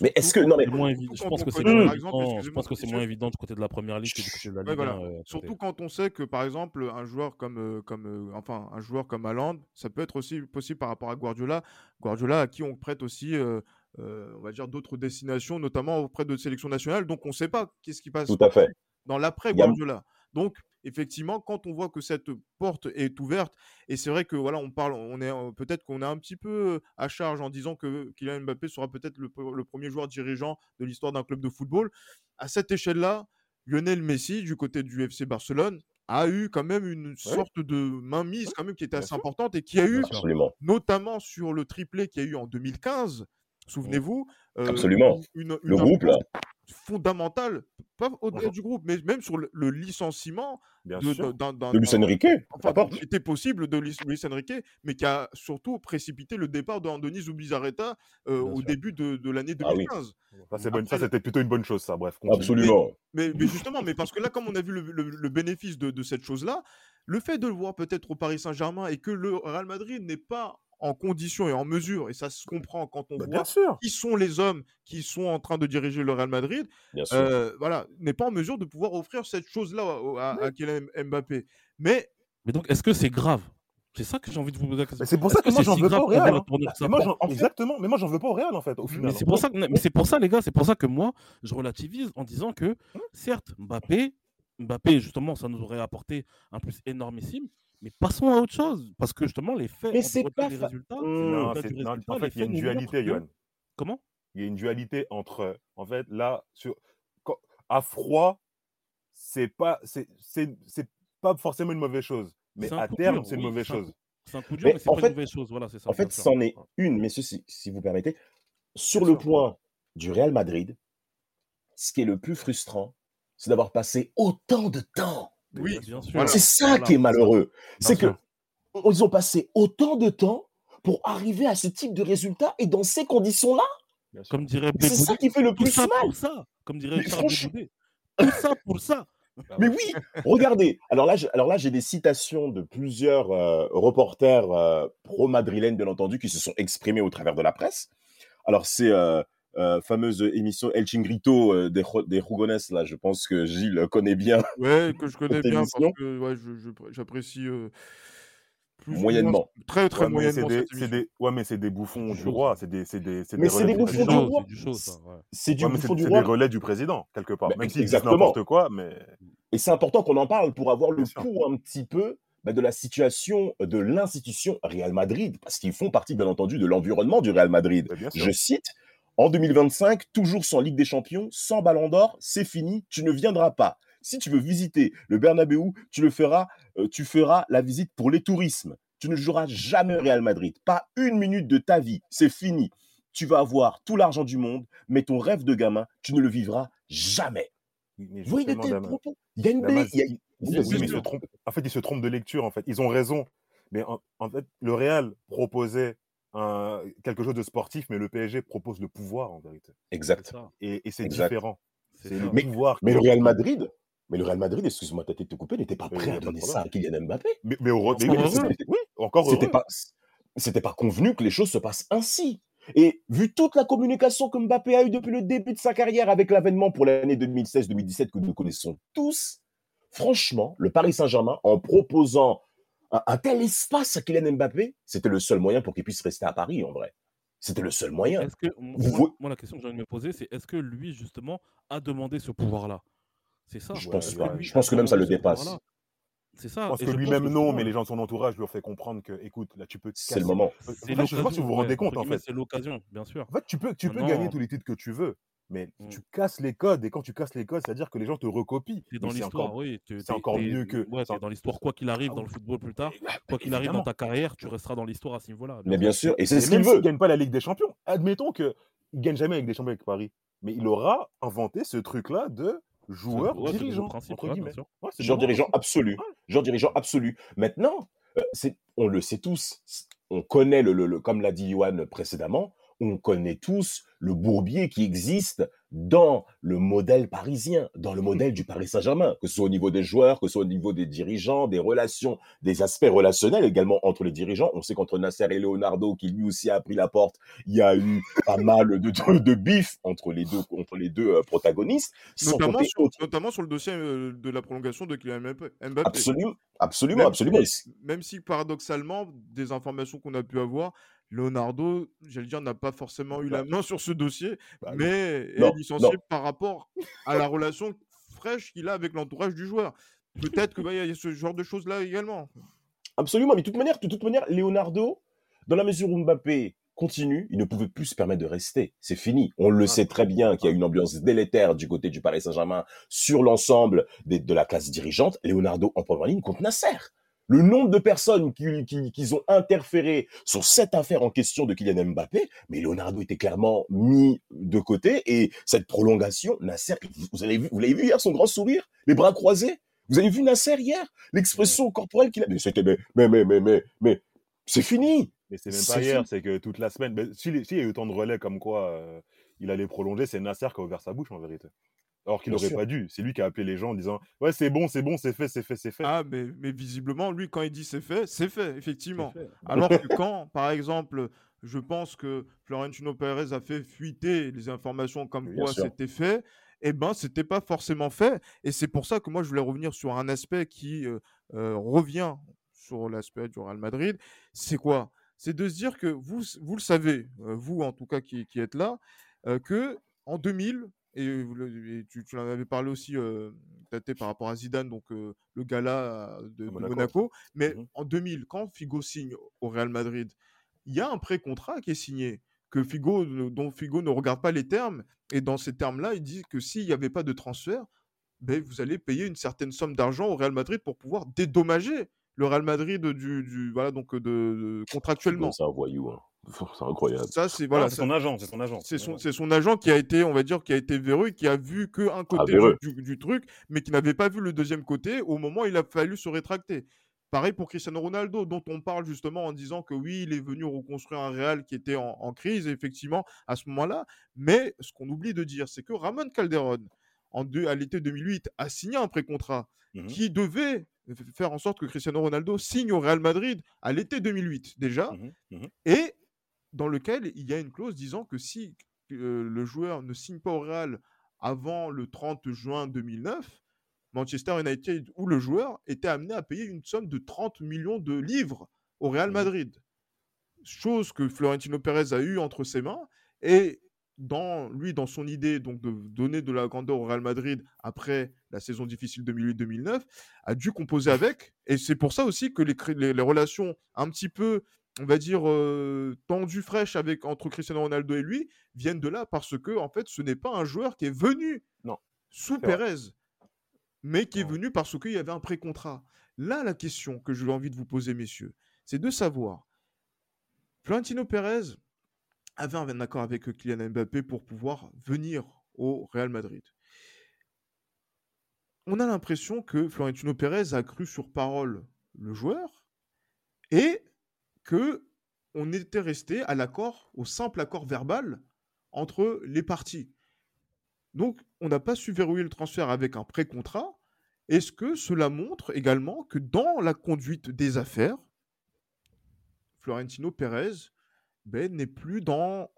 Mais est-ce que. Non, mais C'est moins évident. Je pense on que c'est moins évident- je excusez-moi, pense que c'est moins évident du côté de la première ligue que du côté de la Ouais, Ligue voilà. 1, euh. Surtout quand on sait que, par exemple, un joueur comme, euh, comme euh, enfin, un joueur comme Haaland, ça peut être aussi possible par rapport à Guardiola. Guardiola à qui on prête aussi, euh, on va dire, d'autres destinations, notamment auprès de sélections nationales. Donc, on ne sait pas qu'est-ce qui passe tout à fait. dans l'après a- Guardiola. Donc, effectivement, quand on voit que cette porte est ouverte, et c'est vrai que voilà, on parle, on est euh, peut-être qu'on est un petit peu euh, à charge en disant que Kylian Mbappé sera peut-être le, pre- le premier joueur dirigeant de l'histoire d'un club de football. À cette échelle-là, Lionel Messi, du côté du FC Barcelone, a eu quand même une sorte de mainmise quand même qui était assez importante et qui a eu. Absolument. notamment sur le triplé qu'il y a eu en 2015, souvenez-vous, euh, Absolument. une, Le groupe, là. fondamentale, pas au-delà Mhm. du groupe, mais même sur le, le licenciement Bien de, sûr. d'un- d'un- De Luis Enrique. enfin, était possible de Luis, Luis Enrique, mais qui a surtout précipité le départ d'Andoni Zubizarreta euh, au sûr. début de, de l'année Ah oui. 2015. Ça, c'est bonne- ça, c'était plutôt une bonne chose, ça. Bref, continue. Absolument. Mais, mais justement, mais parce que là, comme on a vu le, le- le bénéfice de, de cette chose-là, le fait de le voir peut-être au Paris Saint-Germain et que le Real Madrid n'est pas en condition et en mesure, et ça se comprend quand on Bah, voit sûr. qui sont les hommes qui sont en train de diriger le Real Madrid, euh, voilà, n'est pas en mesure de pouvoir offrir cette chose-là à, à Kylian Mbappé. Mais Mais donc, est-ce que c'est grave? C'est ça que j'ai envie de vous poser la question. C'est pour ça que moi, c'est j'en si veux pas au Real? hein. que Mais moi, prend j'en- exactement. Mais moi, j'en veux pas au Real, en fait, au final. Mais c'est pour ça, que, mais c'est pour ça, les gars, c'est pour ça que moi, je relativise en disant que, certes, Mbappé, Mbappé, justement, ça nous aurait apporté un plus énormissime, mais passons à autre chose, parce que justement, les faits, Mais c'est pas résultats, Mmh. Non, non, résultat, en fait, il y a une dualité, Johan. Comment? Il y a une dualité entre, en fait, là, sur, quand- à froid, c'est pas, c'est, c'est, c'est pas forcément une mauvaise chose, mais à terme, dur, c'est une oui, mauvaise chose. C'est un coup dur, Mais mais c'est pas fait- une mauvaise chose, voilà, c'est ça. En fait, sûr. c'en est une, messieurs, si, si vous permettez. Sur Bien le sûr. point du Real Madrid, ce qui est le plus frustrant, c'est d'avoir passé autant de temps. Oui, Bien sûr. voilà. c'est ça Voilà. qui est malheureux. C'est que ils ont passé autant de temps pour arriver à ce type de résultat et dans ces conditions-là. Comme dirait C'est ça qui fait le tout plus ça mal. pour ça, comme dirait Mais Charles franch- Bégoudé. Tout ça pour ça. Ah Mais oui, regardez. Alors là, je- alors là, j'ai des citations de plusieurs euh, reporters euh, pro-madrilènes, bien entendu, qui se sont exprimés au travers de la presse. Alors c'est euh, euh, fameuse émission El Chingrito euh, des, des Rugones, là, je pense que Gilles connaît bien. Ouais, que je *laughs* connais bien émission. parce que ouais, je- je- j'apprécie euh, plus Moyennement. très très Ouais, c'est moyennement des, c'est des, ouais, mais c'est des bouffons C'est du roi. C'est des, c'est des, c'est Mais c'est relais des du bouffons C'est du président. du roi. chaud, c'est du chaud, ça. ouais. C'est du Ouais, mais c'est bouffon du c'est roi. des relais du président, quelque part. Bah, Même disent exactement. n'importe quoi, mais Et c'est important qu'on en parle pour avoir le pouls un petit peu bah, de la situation de l'institution Real Madrid, parce qu'ils font partie, bien entendu, de l'environnement du Real Madrid. Bah. Je cite, en 2025, toujours sans Ligue des Champions, sans Ballon d'Or, c'est fini, tu ne viendras pas. Si tu veux visiter le Bernabeu, tu le feras, euh, tu feras la visite pour les tourismes. Tu ne joueras jamais au Real Madrid, pas une minute de ta vie, c'est fini. Tu vas avoir tout l'argent du monde, mais ton rêve de gamin, tu ne le vivras jamais. Mais Vous voyez de tels propos Il y a une trompent. En fait, ils se trompent de lecture. En fait, ils ont raison. Mais en, en fait, le Real proposait un- quelque chose de sportif, mais le PSG propose le pouvoir en vérité. Exact. Et, et c'est différent. Le Mais- pouvoir. Mais qui- le Real Madrid, mais le Real Madrid, excuse-moi, t'as été te couper, n'était pas prêt à donner ça à Kylian Mbappé. Mais, mais Encore oui, encore C'était pas, c'était pas convenu que les choses se passent ainsi. Et vu toute la communication que Mbappé a eue depuis le début de sa carrière avec l'avènement pour l'année 2016-2017 que nous connaissons tous, franchement, le Paris Saint-Germain, en proposant un, un tel espace à Kylian Mbappé, c'était le seul moyen pour qu'il puisse rester à Paris, en vrai. C'était le seul moyen. Est-ce que, moi, Vous voyez- moi, la question que j'ai envie de me poser, c'est est-ce que lui, justement, a demandé ce pouvoir-là? C'est ça. Je Ouais, pense lui Je pense que même ça le dépasse. C'est ça. Et que lui-même, non, mais les gens de son entourage lui ont fait comprendre que, écoute, là, tu peux te C'est le moment. Je sais pas si vous vous l'occasion, rendez ouais, compte, en fait. C'est l'occasion, bien sûr. En fait, tu peux, tu peux gagner tous les titres que tu veux, mais Mm. tu casses les codes. Et quand tu casses les codes, c'est-à-dire que les gens te recopient. T'es dans c'est l'histoire, encore- oui. t'es- c'est encore mieux que- Ouais, c'est dans l'histoire. Quoi qu'il arrive Ah dans le football plus tard, Bah, quoi qu'il arrive dans ta carrière, tu resteras dans l'histoire à ce niveau-là. Mais bien sûr, et c'est ce qu'il veut. ne gagne pas la Ligue des Champions, admettons qu'il ne gagne jamais avec des champions avec Paris, mais il aura inventé ce truc-là de joueur ouais, dirigeant, principe, entre guillemets. Ouais, c'est Genre dirigeant absolu. Genre dirigeant absolu. Maintenant, euh, c'est, on le sait tous, on connaît, le, le- le- comme l'a dit Johan précédemment, on connaît tous le bourbier qui existe dans le modèle parisien, dans le modèle du Paris Saint-Germain, que ce soit au niveau des joueurs, que ce soit au niveau des dirigeants, des relations, des aspects relationnels également entre les dirigeants. On sait qu'entre Nasser et Leonardo, qui lui aussi a pris la porte, il y a eu *laughs* pas mal de, de, de bif entre les deux, entre les deux euh, protagonistes. Notamment sur, autre- notamment sur le dossier euh, de la prolongation de Kylian Mbappé. Mbappé. Absolument, absolument, Même absolument. si- Même si paradoxalement, des informations qu'on a pu avoir, Leonardo, j'allais dire, n'a pas forcément eu la main sur ce dossier, Bah, mais Non, est licencié non. par rapport à la relation fraîche qu'il a avec l'entourage du joueur. Peut-être qu'il y a ce genre de choses-là également. Absolument, mais de toute manière, de toute manière, Leonardo, dans la mesure où Mbappé continue, il ne pouvait plus se permettre de rester. C'est fini. On le Ah. sait très bien qu'il y a une ambiance délétère du côté du Paris Saint-Germain sur l'ensemble de la classe dirigeante. Leonardo en première ligne contre Nasser. Le nombre de personnes qui, qui, qui ont interféré sur cette affaire en question de Kylian Mbappé, mais Leonardo était clairement mis de côté et cette prolongation, Nasser, vous avez vu, vous l'avez vu hier son grand sourire, les bras croisés? Vous avez vu Nasser hier, l'expression corporelle qu'il a, mais c'était mais mais mais mais mais, mais c'est fini. Mais c'est même pas hier, c'est que toute la semaine. S'il s'il y a eu autant de relais comme quoi euh, il allait prolonger, c'est Nasser qui a ouvert sa bouche en vérité. Alors qu'il n'aurait pas dû. C'est lui qui a appelé les gens en disant Ouais, c'est bon, c'est bon, c'est fait, c'est fait, c'est fait. Ah, mais, mais visiblement, lui, quand il dit c'est fait, c'est fait, effectivement. Fait. Alors *laughs* que quand, par exemple, je pense que Florentino Pérez a fait fuiter les informations comme quoi c'était fait, eh ben, c'était pas forcément fait. Et c'est pour ça que moi, je voulais revenir sur un aspect qui euh, euh, revient sur l'aspect du Real Madrid. C'est quoi? C'est de se dire que vous, vous le savez, euh, vous en tout cas qui, qui êtes là, euh, que en 2000, et, tu, tu en avais parlé aussi, euh, par rapport à Zidane, donc euh, le gala de, de Monaco. Monaco. Mais Mhm. en 2000, quand Figo signe au Real Madrid, il y a un pré-contrat qui est signé, que Figo, ne- dont Figo ne regarde pas les termes. Et dans ces termes-là, il dit que s'il n'y avait pas de transfert, ben, vous allez payer une certaine somme d'argent au Real Madrid pour pouvoir dédommager le Real Madrid du, du- voilà donc de, de- contractuellement. C'est un voyou, hein. c'est incroyable. Ça c'est Voilà, voilà, c'est ça- son agent, c'est son agent. c'est son son, agent. c'est son agent qui a été, on va dire, qui a été véreux, et qui a vu qu'un côté du- véreux. du, du truc, mais qui n'avait pas vu le deuxième côté au moment où il a fallu se rétracter. Pareil pour Cristiano Ronaldo, dont on parle justement en disant que oui, il est venu reconstruire un Real qui était en, en crise, effectivement, à ce moment-là. Mais ce qu'on oublie de dire, c'est que Ramon Calderon, en deux, à l'été 2008, a signé un pré-contrat Mhm. qui devait faire en sorte que Cristiano Ronaldo signe au Real Madrid à l'été 2008 déjà Mhm, mhm. et dans lequel il y a une clause disant que si euh, le joueur ne signe pas au Real avant le 30 juin 2009, Manchester United ou le joueur était amené à payer une somme de 30 millions de livres au Real. Madrid. Chose que Florentino Pérez a eu entre ses mains et dans lui, dans son idée donc de donner de la grandeur au Real Madrid après la saison difficile 2008-2009, a dû composer avec. Et c'est pour ça aussi que les, les, les, relations un petit peu, on va dire, euh, tendues, fraîches avec, entre Cristiano Ronaldo et lui, viennent de là parce que, en fait, ce n'est pas un joueur qui est venu non. sous Pérez, mais qui est venu parce qu'il y avait un pré-contrat. Là, la question que j'ai envie de vous poser, messieurs, c'est de savoir, Florentino Pérez, avait un accord avec Kylian Mbappé pour pouvoir venir au Real Madrid. On a l'impression que Florentino Pérez a cru sur parole le joueur et que on était resté à l'accord, au simple accord verbal entre les parties. Donc, on n'a pas su verrouiller le transfert avec un pré-contrat. Est-ce que cela montre également que dans la conduite des affaires, Florentino Pérez ben, n'est plus dans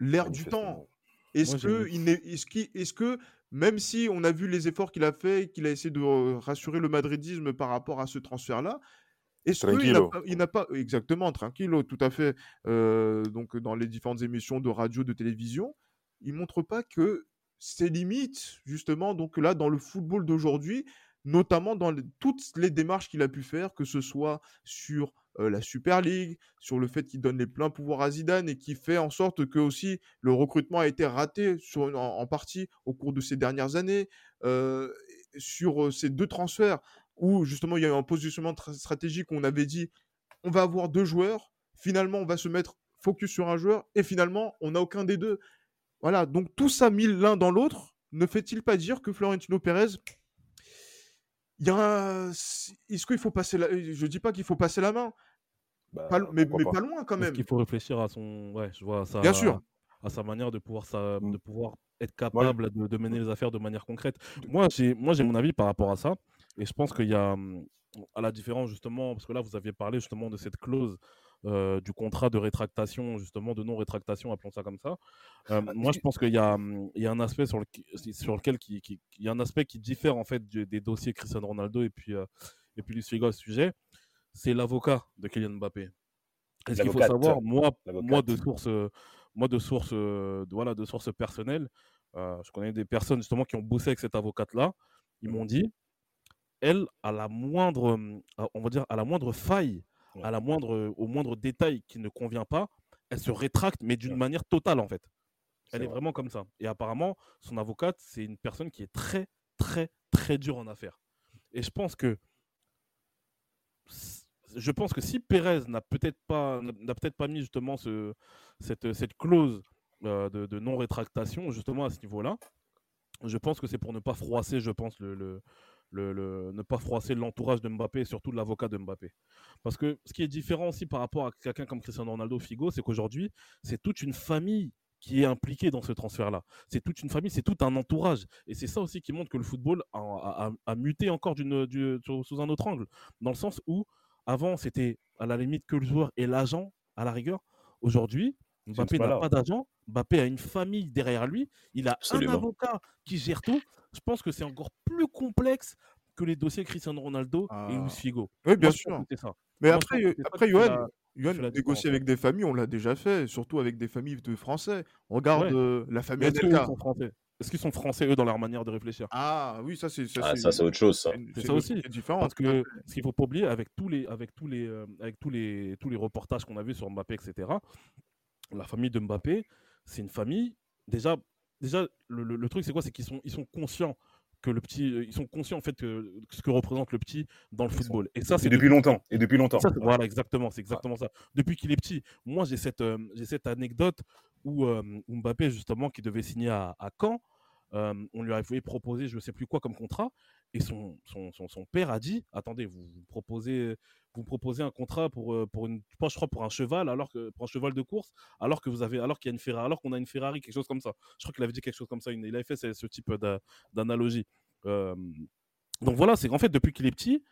l'air du temps. Est-ce que, il est, est, est que, même si on a vu les efforts qu'il a fait, qu'il a essayé de rassurer le madridisme par rapport à ce transfert-là, est-ce qu'il n'a pas, exactement tranquille, tout à fait, euh, donc dans les différentes émissions de radio, de télévision, il montre pas que ses limites, justement, donc là dans le football d'aujourd'hui, notamment dans toutes les démarches qu'il a pu faire, que ce soit sur la Super League, sur le fait qu'il donne les pleins pouvoirs à Zidane et qui fait en sorte que aussi le recrutement a été raté en, partie au cours de ces dernières années, sur ces deux transferts où justement il y a eu un positionnement stratégique où on avait dit on va avoir deux joueurs, finalement on va se mettre focus sur un joueur et finalement on n'a aucun des deux. Voilà, donc tout ça mis l'un dans l'autre ne fait-il pas dire que Florentino Pérez il y a Est-ce qu'il faut passer la... Je dis pas qu'il faut passer la main, bah, mais, pas. loin quand même. qu'il faut réfléchir à son, ouais, je vois ça. Bien sûr. À sa manière de pouvoir, mmh. de pouvoir être capable de, mener les affaires de manière concrète. Moi, j'ai, moi, j'ai mon avis par rapport à ça, et je pense qu'il y a, mmh, à la différence justement, parce que là, vous aviez parlé justement de cette clause euh, du contrat de rétractation, justement, de non-rétractation, appelons ça comme ça. Euh, ah, moi, je pense qu'il y, hum, y, a un aspect sur, le, sur lequel qui, qui, y a un aspect qui diffère en fait des dossiers Cristiano Ronaldo et puis, euh, et puis Luis Figo à ce sujet. C'est l'avocat de Kylian Mbappé. est ce qu'il faut savoir, moi, moi de source, moi de source, de, voilà, de source personnelle, je connais des personnes justement qui ont bossé avec cette avocate-là. Ils m'ont dit, elle, à la moindre, on va dire, à la moindre faille à la moindre, au moindre détail qui ne convient pas, elle se rétracte, mais d'une manière totale en fait. Elle est, vraiment comme ça. Et apparemment, son avocate, c'est une personne qui est très, très, très dure en affaires. Et je pense que je pense que si Pérez n'a peut-être pas, n'a peut-être pas mis justement ce, cette, cette clause euh, de, non-rétractation justement à ce niveau-là, je pense que c'est pour ne pas froisser, je pense, le, le, le, ne pas froisser l'entourage de Mbappé et surtout l'avocat de Mbappé. Parce que ce qui est différent aussi par rapport à quelqu'un comme Cristiano Ronaldo Figo, c'est qu'aujourd'hui, c'est toute une famille qui est impliquée dans ce transfert-là. C'est toute une famille, c'est tout un entourage. Et c'est ça aussi qui montre que le football a, muté encore sous un autre angle. Dans le sens où, avant, c'était à la limite que le joueur et l'agent, à la rigueur. Aujourd'hui, Mbappé n'a pas d'agent. Mbappé a une famille derrière lui. Il a un avocat qui gère tout. Je pense que c'est encore plus complexe que les dossiers Cristiano Ronaldo et Luis ah. Figo. Oui, bien sûr. Mais après, après Johan, négocier avec des familles, on l'a déjà fait, surtout avec des familles de Français. On regarde euh, la famille Anelka. Est-ce qu'ils sont français, eux, dans leur manière de réfléchir? Ah oui, ça c'est ah, ça, c'est autre chose. Ça. C'est ça aussi. différent. Parce que ce qu'il faut pas oublier, avec tous les, avec tous les, euh, avec tous les, tous les reportages qu'on a vus sur Mbappé, etc., la famille de Mbappé, c'est une famille. Déjà, déjà le, truc, c'est quoi? C'est qu'ils sont, ils sont conscients que le petit, euh, ils sont conscients en fait que ce que représente le petit dans le football. Et ça, c'est depuis longtemps. Et depuis longtemps. voilà, exactement, c'est exactement ça. Depuis qu'il est petit. Moi, j'ai cette, euh, j'ai cette anecdote où, Mbappé justement qui devait signer à, à Caen. on lui avait proposé je ne sais plus quoi comme contrat et son, son, son, père a dit attendez vous, vous proposez vous proposez un contrat pour, pour une, je crois pour un cheval, alors que pour un cheval de course, alors que vous avez, alors qu'il y a une Ferrari, alors qu'on a une Ferrari, quelque chose comme ça. Je crois qu'il avait dit quelque chose comme ça. Il avait fait ce, type d'analogie. Euh, donc voilà, c'est qu'en fait depuis qu'il est petit,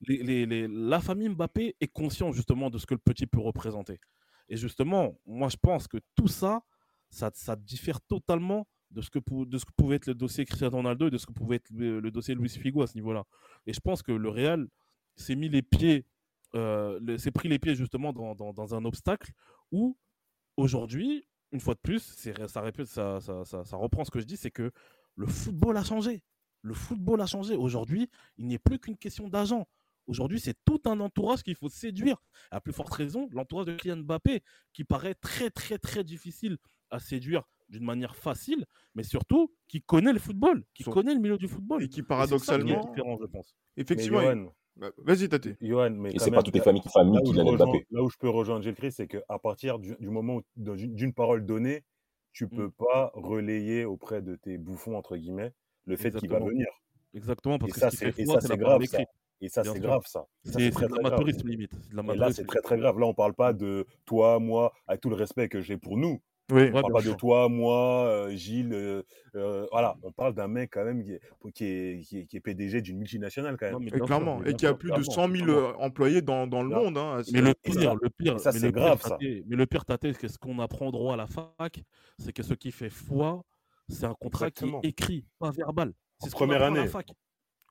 les, les, la famille Mbappé est consciente justement de ce que le petit peut représenter. Et justement, moi je pense que tout ça, ça, diffère totalement de ce, que, pouvait être le dossier Cristiano Ronaldo et de ce que pouvait être le, dossier Luis Figo à ce niveau-là. Et je pense que le Real s'est mis les pieds euh, s'est pris les pieds justement dans, un obstacle où aujourd'hui, une fois de plus, ça, reprend ce que je dis, c'est que le football a changé. Le football a changé. Aujourd'hui, il n'est plus qu'une question d'agent. Aujourd'hui, c'est tout un entourage qu'il faut séduire. À plus forte raison, l'entourage de Kylian Mbappé, qui paraît très, très, très difficile à séduire d'une manière facile, mais surtout qui connaît le football, qui connaît le milieu du football. Et qui paradoxalement. est différent, je pense. Effectivement. Bah, vas-y, Tate. mais et c'est pas toutes les familles qui familles qui Kylian Mbappé. Là où je peux rejoindre Gilles Christ, c'est qu'à partir du, moment où, d'une parole donnée, tu peux mm. pas relayer auprès de tes bouffons, entre guillemets, le fait qu'il va venir. Exactement, parce et que ça, c'est grave. Ça. Et ça, c'est grave, ça. c'est de l'amateurisme limite. Et là, c'est très, très grave. Là, on parle pas de toi, moi, avec tout le respect que j'ai pour nous. Oui, on parle pas de toi, moi, euh, Gilles. Euh, euh, voilà, on parle d'un mec quand même qui est, qui est, qui est, PDG d'une multinationale quand même. clairement, et qui a plus de 100 000 employés dans, dans le monde. Hein, mais le pire, le pire, ça c'est grave ça. Mais le pire, c'est ce qu'on apprend droit à la fac, c'est que ce qui fait foi, c'est un contrat qui est écrit, pas verbal. C'est ce première année. À la fac.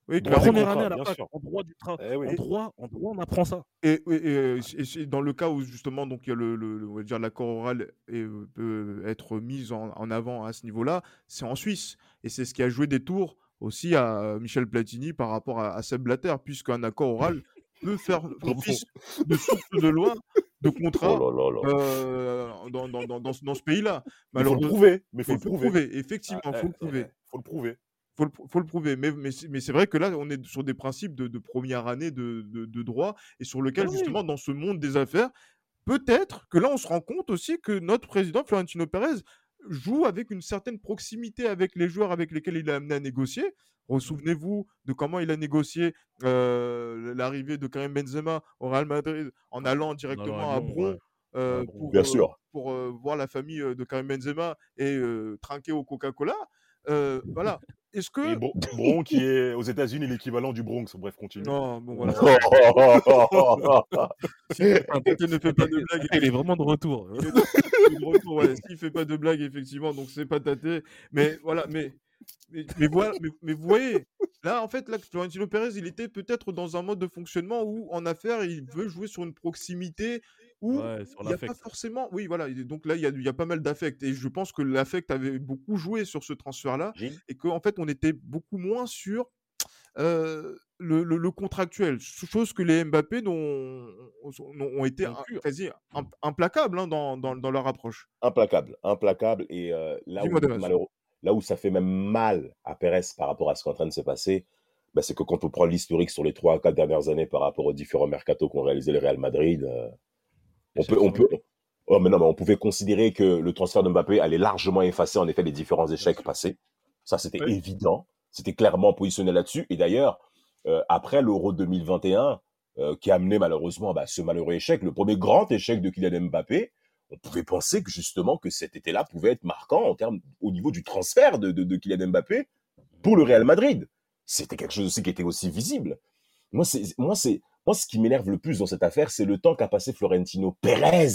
Oui, la première année à la fac, en droit du travail, eh en, droit, en droit, on apprend ça. Et, et, dans le cas où justement, donc il y a le, le, on va dire l'accord oral et, peut être mis en, en avant à ce niveau-là, c'est en Suisse, et c'est ce qui a joué des tours aussi à Michel Platini par rapport à, à Seb Blatter, puisqu'un accord oral peut faire *laughs* office de souffle de loi de contrat oh euh, dans, dans, dans, dans, ce pays-là. Il faut le prouver. Mais faut, le prouver. Effectivement, il faut le prouver. faut le prouver faut le, faut le prouver. Mais, mais, mais c'est vrai que là, on est sur des principes de, de première année de, de, de, droit et sur lequel, justement, dans ce monde des affaires, peut-être que là, on se rend compte aussi que notre président, Florentino Pérez, joue avec une certaine proximité avec les joueurs avec lesquels il a amené à négocier. Souvenez-vous de comment il a négocié euh, l'arrivée de Karim Benzema au Real Madrid en allant directement à Bron. Euh, pour, Bien sûr. pour euh, voir la famille de Karim Benzema et trinquer au Coca-Cola. Voilà. Est-ce que. Bronx *laughs* qui est aux États-Unis l'équivalent du Bronx. Bref, continue. Non, bon voilà. *laughs* si ne fait pas de blague. Il est vraiment de retour. *laughs* Il est de retour, ouais. S'il fait pas de blague, effectivement, donc c'est pas tâté. Mais voilà, mais. Mais, voilà, mais, vous voyez, là, en fait, là, Florentino Pérez, il était peut-être dans un mode de fonctionnement où, en affaires, il veut jouer sur une proximité où il n'y a pas forcément. Oui, voilà. Donc là, il y a, pas mal d'affect. Et je pense que l'affect avait beaucoup joué sur ce transfert-là. Et qu'en fait, on était beaucoup moins sur le, contractuel. Chose que les Mbappé ont, ont été quasi implacables hein, dans, dans, leur approche. Implacable, implacable. Et là, où, là où ça fait même mal à Pérez par rapport à ce qui est en train de se passer, bah, c'est que quand on prend l'historique sur les 3 4 dernières années par rapport aux différents mercatos qu'ont réalisé le Real Madrid, on peut, on peut, oh, mais non, mais on pouvait considérer que le transfert de Mbappé allait largement effacer en effet les différents échecs passés. Ça, c'était évident. C'était clairement positionné là-dessus. Et d'ailleurs, euh, après l'Euro 2021, euh, qui a amené malheureusement bah, ce malheureux échec, le premier grand échec de Kylian Mbappé, on pouvait penser que justement que cet été-là pouvait être marquant en termes au niveau du transfert de, de, de Kylian Mbappé pour le Real Madrid. C'était quelque chose aussi qui était aussi visible. Moi, c'est, moi, c'est, moi, ce qui m'énerve le plus dans cette affaire, c'est le temps qu'a passé Florentino Pérez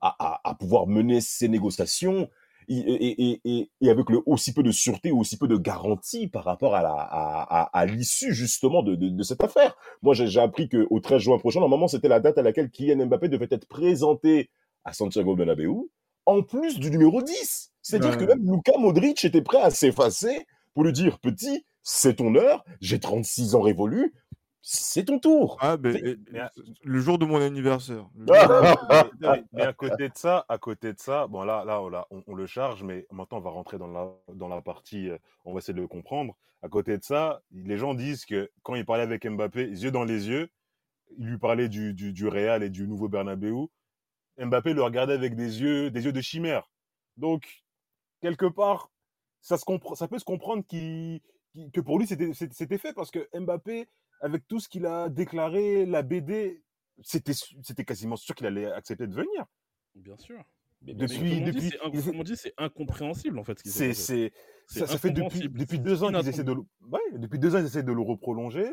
à, pouvoir mener ces négociations et, avec le, aussi peu de sûreté, aussi peu de garantie par rapport à, l'issue justement de, cette affaire. Moi, j'ai appris qu'au 13 juin prochain, normalement, c'était la date à laquelle Kylian Mbappé devait être présenté à Santiago Bernabéu, en plus du numéro 10. C'est-à-dire que même Luka Modric était prêt à s'effacer pour lui dire, petit, c'est ton heure, j'ai 36 ans révolus, c'est ton tour. Ah, mais, le jour de mon anniversaire. *laughs* *laughs* mais, à côté de ça, à côté de ça, bon là, là, on, le charge, mais maintenant on va rentrer dans la, dans la partie, euh, on va essayer de le comprendre. À côté de ça, les gens disent que quand il parlait avec Mbappé, yeux dans les yeux, il lui parlait du, du, Real et du nouveau Bernabeu. Mbappé le regardait avec des yeux, des yeux de chimère. Donc, quelque part, ça, se ça peut se comprendre que pour lui, c'était fait parce que Mbappé, avec tout ce qu'il a déclaré, la BD, c'était, c'était quasiment sûr qu'il allait accepter de venir. Bien sûr. Mais depuis, depuis, comme on dit, c'est incompréhensible en fait. Ce c'est, c'est, ça, fait depuis, depuis deux ans qu'ils essaient de, le, ouais, depuis deux ans ils essaient de le reprolonger.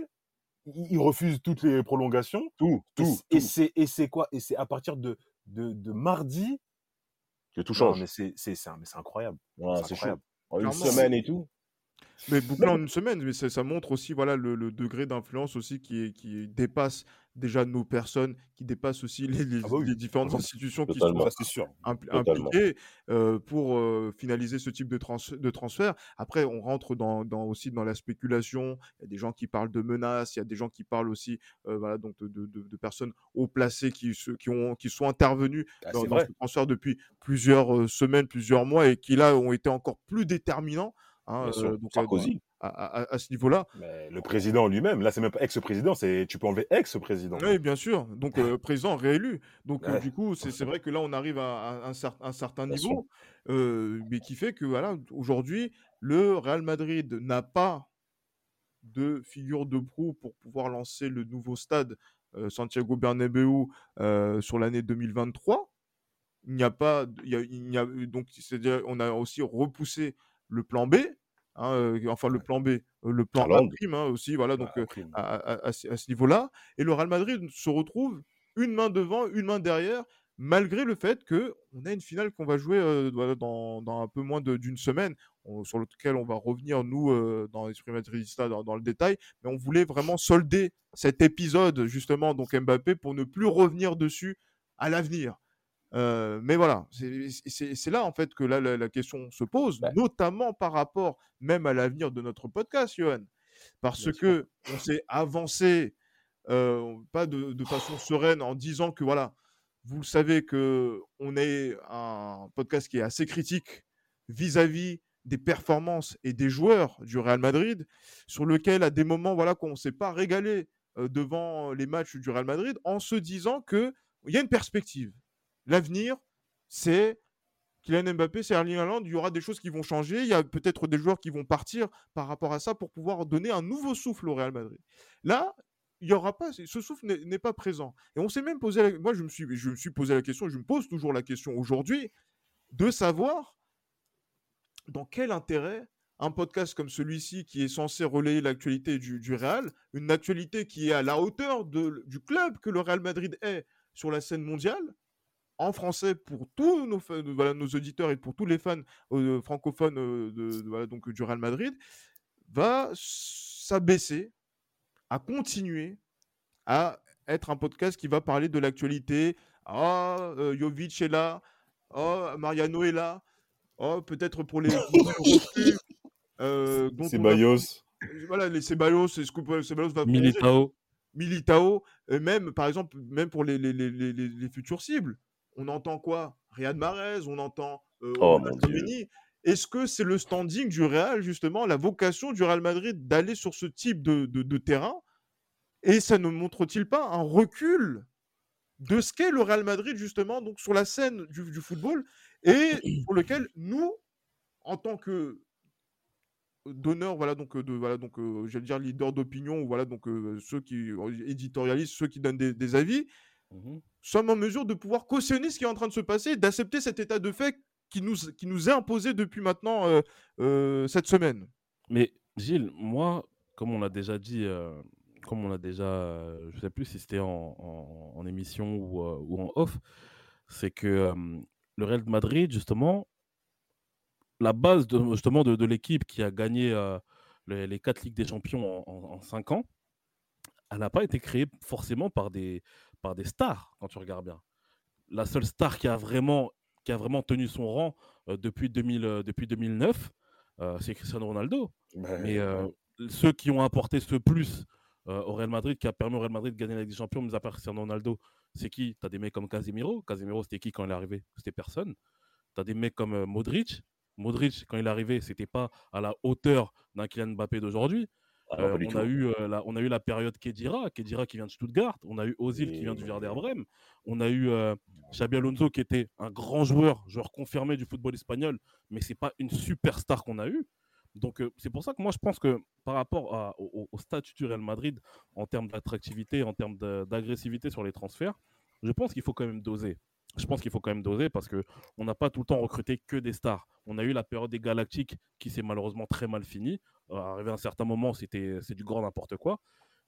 Ils, refusent toutes les prolongations. Tout, tout. Et, c'est, et c'est quoi? Et c'est à partir de, de, de mardi que tout change. mais c'est, c'est, c'est, incroyable. c'est incroyable. En une semaine et tout. Mais boucler en une semaine, mais ça, montre aussi voilà, le, le degré d'influence aussi qui, est- qui dépasse déjà nos personnes, qui dépasse aussi les, les- Ah bah oui. les différentes institutions qui sont Ça, c'est sûr. impl- Totalement. impliquées euh, pour euh, finaliser ce type de, trans de transfert. Après, on rentre dans, dans- aussi dans la spéculation. Il y a des gens qui parlent de menaces, il y a des gens qui parlent aussi euh, voilà, donc de, de- personnes haut placées qui, se- qui, ont, qui sont intervenues Ah, dans, ce transfert depuis plusieurs semaines, plusieurs mois et qui là ont été encore plus déterminants. Hein, sûr. euh, donc, euh, Sarkozy. à, à- à ce niveau-là. Le président lui-même, là, c'est même pas ex-président, c'est tu peux enlever ex-président. Oui, bien sûr. Donc, euh, président réélu. Donc, euh, du coup, c'est c'est vrai que là, on arrive à, à un, cer- un certain Bien niveau, euh, mais qui fait que, voilà, aujourd'hui, le Real Madrid n'a pas de figure de proue pour pouvoir lancer le nouveau stade euh, Santiago Bernabéu euh, sur l'année 2023. Il n'y a pas, il y a, il n'y a- donc c'est-à-dire, on a aussi repoussé le plan B, hein, euh, enfin le plan B, le plan A prime hein, aussi, voilà, donc Ah, euh, prime. à, à- à ce à ce niveau-là. Et le Real Madrid se retrouve une main devant, une main derrière, malgré le fait que on a une finale qu'on va jouer euh, dans, dans un peu moins d'une semaine, on- sur lequel on va revenir, nous, dans l'Esprit Madridista, dans, dans le détail. Mais on voulait vraiment solder cet épisode, justement, donc Mbappé, pour ne plus revenir dessus à l'avenir. Euh, mais voilà, c'est là en fait que la, la question se pose, Ouais. notamment par rapport même à l'avenir de notre podcast, Johan. Parce Bien sûr. que on s'est avancé, euh, pas de, de façon sereine, en disant que voilà, vous le savez que on est un podcast qui est assez critique vis-à-vis des performances et des joueurs du Real Madrid, sur lequel à des moments voilà qu'on ne s'est pas régalé euh, devant les matchs du Real Madrid, en se disant que il y a une perspective. L'avenir, c'est Kylian Mbappé, c'est Erling Haaland, il y aura des choses qui vont changer, il y a peut-être des joueurs qui vont partir par rapport à ça pour pouvoir donner un nouveau souffle au Real Madrid. Là, il y aura pas, ce souffle n'est pas présent. Et on s'est même posé, la- moi je me suis, je me suis posé la question, je me pose toujours la question aujourd'hui, de savoir dans quel intérêt un podcast comme celui-ci qui est censé relayer l'actualité du, Real, une actualité qui est à la hauteur du club que le Real Madrid est sur la scène mondiale, en français pour tous nos, fans- voilà, nos auditeurs et pour tous les fans euh, francophones euh, de, de- voilà, donc, du Real Madrid, va s'abaisser, à continuer à être un podcast qui va parler de l'actualité. Ah, euh, Jovic est là. Oh, Mariano est là. Oh, peut-être pour les *laughs* euh, on va- Bayos. voilà, les Ceballos, c'est ce que Ceballos va. Militao. Militao, et même, par exemple, même pour les, les, les, les, les- les futures cibles, on entend quoi? Riyad Mahrez, on entend euh, Oh. Est-ce que c'est le standing du Real, justement, la vocation du Real Madrid d'aller sur ce type de, de, de terrain? Et ça ne montre-t-il pas un recul de ce qu'est le Real Madrid, justement, donc sur la scène du, du football, et *clears throat* pour lequel nous, en tant que donneurs, voilà donc euh, de voilà donc euh, j'allais dire leader d'opinion ou voilà donc euh, ceux qui éditorialisent, ceux qui donnent des, des avis, Mhm. Sommes en mesure de pouvoir cautionner ce qui est en train de se passer, d'accepter cet état de fait qui nous qui nous est imposé depuis maintenant euh, euh, cette semaine. Mais Gilles, moi, comme on l'a déjà dit, euh, comme on l'a déjà, je sais plus si c'était en, en- émission ou, ou en off, c'est que le Real Madrid, justement, la base de, justement de, l'équipe qui a gagné les, les quatre Ligues des Champions en, en cinq ans, elle n'a pas été créée forcément par des, par des stars, quand tu regardes bien. La seule star qui a vraiment, qui a vraiment tenu son rang euh, depuis, 2000, euh, depuis 2009, euh, c'est Cristiano Ronaldo. Mais euh, ceux qui ont apporté ce plus au Real Madrid, qui a permis au Real Madrid de gagner la Ligue des Champions, mis à part Cristiano Ronaldo, c'est qui? Tu as des mecs comme Casemiro. Casemiro, c'était qui quand il est arrivé? C'était personne. Tu as des mecs comme Modric. Modric, quand il est arrivé, c'était pas à la hauteur d'un Kylian Mbappé d'aujourd'hui. Euh, on, a eu, euh, la, on a eu la période Kedira, Kedira qui vient de Stuttgart. On a eu Ozil qui vient du Werder Bremen. On a eu euh, Xabi Alonso qui était un grand joueur, joueur confirmé du football espagnol, mais c'est pas une superstar qu'on a eu. Donc euh, c'est pour ça que moi je pense que par rapport à- au, au statut du Real Madrid en termes d'attractivité, en termes d'agressivité sur les transferts, je pense qu'il faut quand même doser. Je pense qu'il faut quand même doser parce que on n'a pas tout le temps recruté que des stars. On a eu la période des Galactiques qui s'est malheureusement très mal finie. Euh, arrivé à un certain moment, c'était c'est du grand n'importe quoi.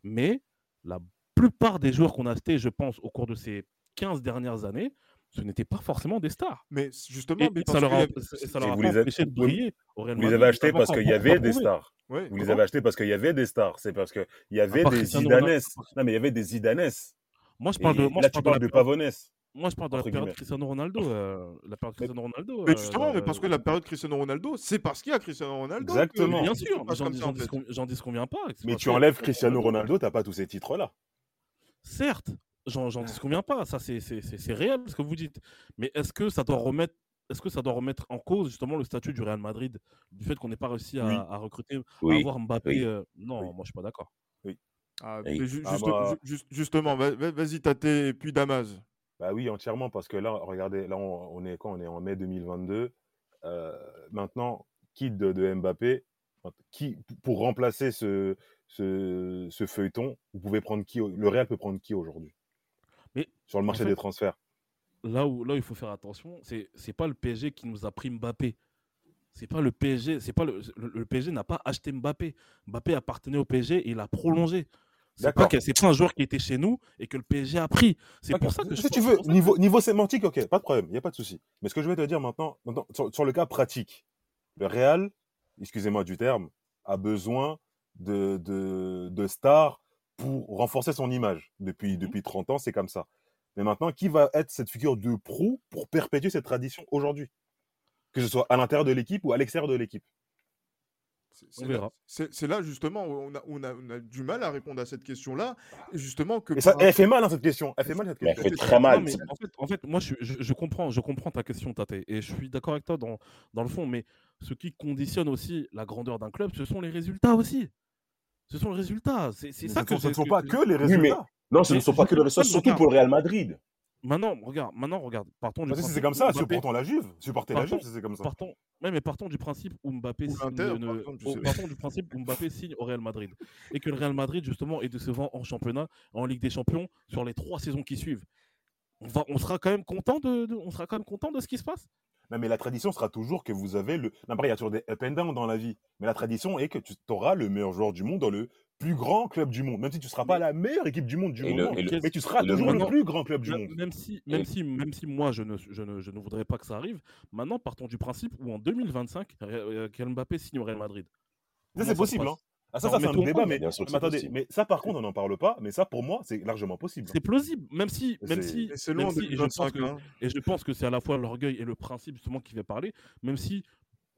Mais la plupart des joueurs qu'on a achetés, je pense, au cours de ces 15 dernières années, ce n'étaient pas forcément des stars. Mais justement, Et mais ça leur a, avait- ça- Et leur a vous pas les empêché de vous- briller Vous les avez achetés parce qu'on- qu'il y qu'on avait des stars. Ouais, Vous les avez achetés parce qu'il y avait des stars. C'est parce qu'il y avait des. Zidanesses. Non, mais il y avait des Zidanesses. Moi, je Et parle de, moi, là, je tu parle parles de de Pavones. Moi, je parle de la période guillemets. Cristiano Ronaldo. *laughs* euh, la période Cristiano Ronaldo. Mais euh, justement, mais parce que la période Cristiano Ronaldo, c'est parce qu'il y a Cristiano Ronaldo. Exactement. Bien sûr, mais j'en dis, en fait. ce qu'on- j'en dis ce qu'on vient pas. Mais tu enlèves Cristiano Ronaldo, t'as pas tous ces titres-là. Certes, j'en j'en dis ce qu'on vient pas. Ça, c'est c'est- c'est- c'est réel ce que vous dites. Mais est-ce que ça doit remettre est-ce que ça doit remettre en cause justement le statut du Real Madrid, du fait qu'on n'ait pas réussi à, Oui. à recruter, à avoir Mbappé oui. euh, Non, Oui. moi je suis pas d'accord. Ah, Oui. mais ju- Ah juste- bah- ju- juste- justement, va- va- vas-y, Tate, et puis Damas. Bah oui, entièrement, parce que là, regardez, là, on, on est quand On est en mai 2022. Euh, maintenant, qui de, de Mbappé qui, Pour remplacer ce, ce, ce feuilleton, vous pouvez prendre qui Le Real peut prendre qui aujourd'hui? Mais Sur le marché fait- des transferts. Là où, là où il faut faire attention, c'est c'est pas le PSG qui nous a pris Mbappé. C'est pas le PSG, c'est pas le, le, le PSG n'a pas acheté Mbappé. Mbappé appartenait au PSG et il a prolongé. C'est pas, que- un joueur qui était chez nous et que le PSG a pris. C'est pour ça que je Si tu veux, niveau, niveau sémantique, ok, pas de problème, il n'y a pas de souci. Mais ce que je vais te dire maintenant, maintenant, sur, sur le cas pratique, le Real, excusez-moi du terme, a besoin de, de, de stars pour renforcer son image. Depuis, depuis 30 ans, c'est comme ça. Mais maintenant, qui va être cette figure de proue pour perpétuer cette tradition aujourd'hui? Que ce soit à l'intérieur de l'équipe ou à l'extérieur de l'équipe. C'est- là- verra. C'est c'est là justement où on a, on, a, on a du mal à répondre à cette question-là. Justement que ça, elle fait mal, hein, cette question. Elle fait mal, cette Mais elle question. fait très Non, mal. mais en, fait, en fait, moi, je, je- je comprends, je comprends ta question, Tate, et je suis d'accord avec toi dans, dans le fond, mais ce qui conditionne aussi la grandeur d'un club, ce sont les résultats aussi. Ce sont les résultats. C'est ça ce que ne sont- ce ne sont pas que les Oui, mais- résultats. Non, ce Mais ne sont pas que je- le résultat, je- surtout pour le Real Madrid. Maintenant, regarde, maintenant, regarde. Partons Parce que c'est comme ça, Mbappé- supportons la Juve. Supportez la Partons- Juve si c'est comme ça. Partons, ouais, mais partons du principe où Mbappé, signe ne- par exemple, partons du principe où Mbappé signe au Real Madrid et que le Real Madrid justement est décevant en championnat, en Ligue des Champions sur les trois saisons qui suivent. On, va, on sera quand même content de, de- on sera quand même content de ce qui se passe? Non, mais la tradition sera toujours que vous avez le. Non, après, il y a toujours des up and down dans la vie. Mais la tradition est que tu auras le meilleur joueur du monde dans le plus grand club du monde. Même si tu ne seras pas la meilleure équipe du monde du Et moment. le- mais tu seras le toujours le plus grand club du Même- monde. Même si, même, Et- si, même si moi, je ne, je, ne, je ne voudrais pas que ça arrive, maintenant, partons du principe où en 2025, euh, Kylian Mbappé signe au Real Madrid. Ça, c'est possible. Hein. Ah, ça, ça c'est un débat. Mais, attendez, possible. mais ça, par contre, on n'en parle pas. Mais ça, pour moi, c'est largement possible. C'est plausible, même si, même si, c'est même loin si- et je pense 2025. que- hein. Et je pense que c'est à la fois l'orgueil et le principe justement qui fait parler, même si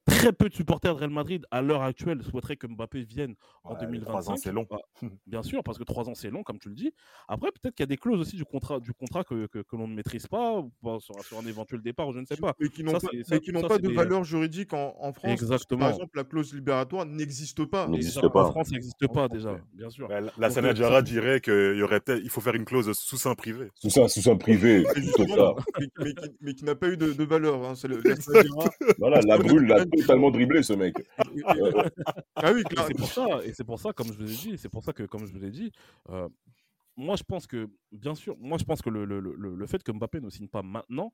très peu de supporters de Real Madrid à l'heure actuelle souhaiteraient que Mbappé vienne en Ouais, mais 2025. trois ans, c'est long. Bah, *laughs* bien sûr, parce que trois ans c'est long, comme tu le dis. Après, peut-être qu'il y a des clauses aussi du contrat, du contrat que, que, que l'on ne maîtrise pas, sur, sur un éventuel départ, ou je ne sais pas. Mais qui n'ont Ça, pas, c'est- mais ça- qui n'ont ça, pas c'est de des- valeur juridique en, en France. Exactement. Par exemple, la clause libératoire n'existe pas. N'existe pas. En France, ça n'existe pas déjà, bien sûr. Ouais, la- La Donc, Sana euh, dirait qu'il y aurait peut-être, il faut faire une clause sous sein privé. Sous ça, sous un privé, *laughs* Et plutôt justement, ça. mais, mais qui, mais qui n'a pas eu de, de valeur. hein. C'est le, la. Voilà, la brûle l'a totalement dribblé, ce mec. Ah oui, c'est pour ça, et c'est pour ça, comme je vous ai dit, c'est pour ça que, comme je vous l'ai dit, euh, moi je pense que, bien sûr, moi je pense que le, le, le, le fait que Mbappé ne signe pas maintenant,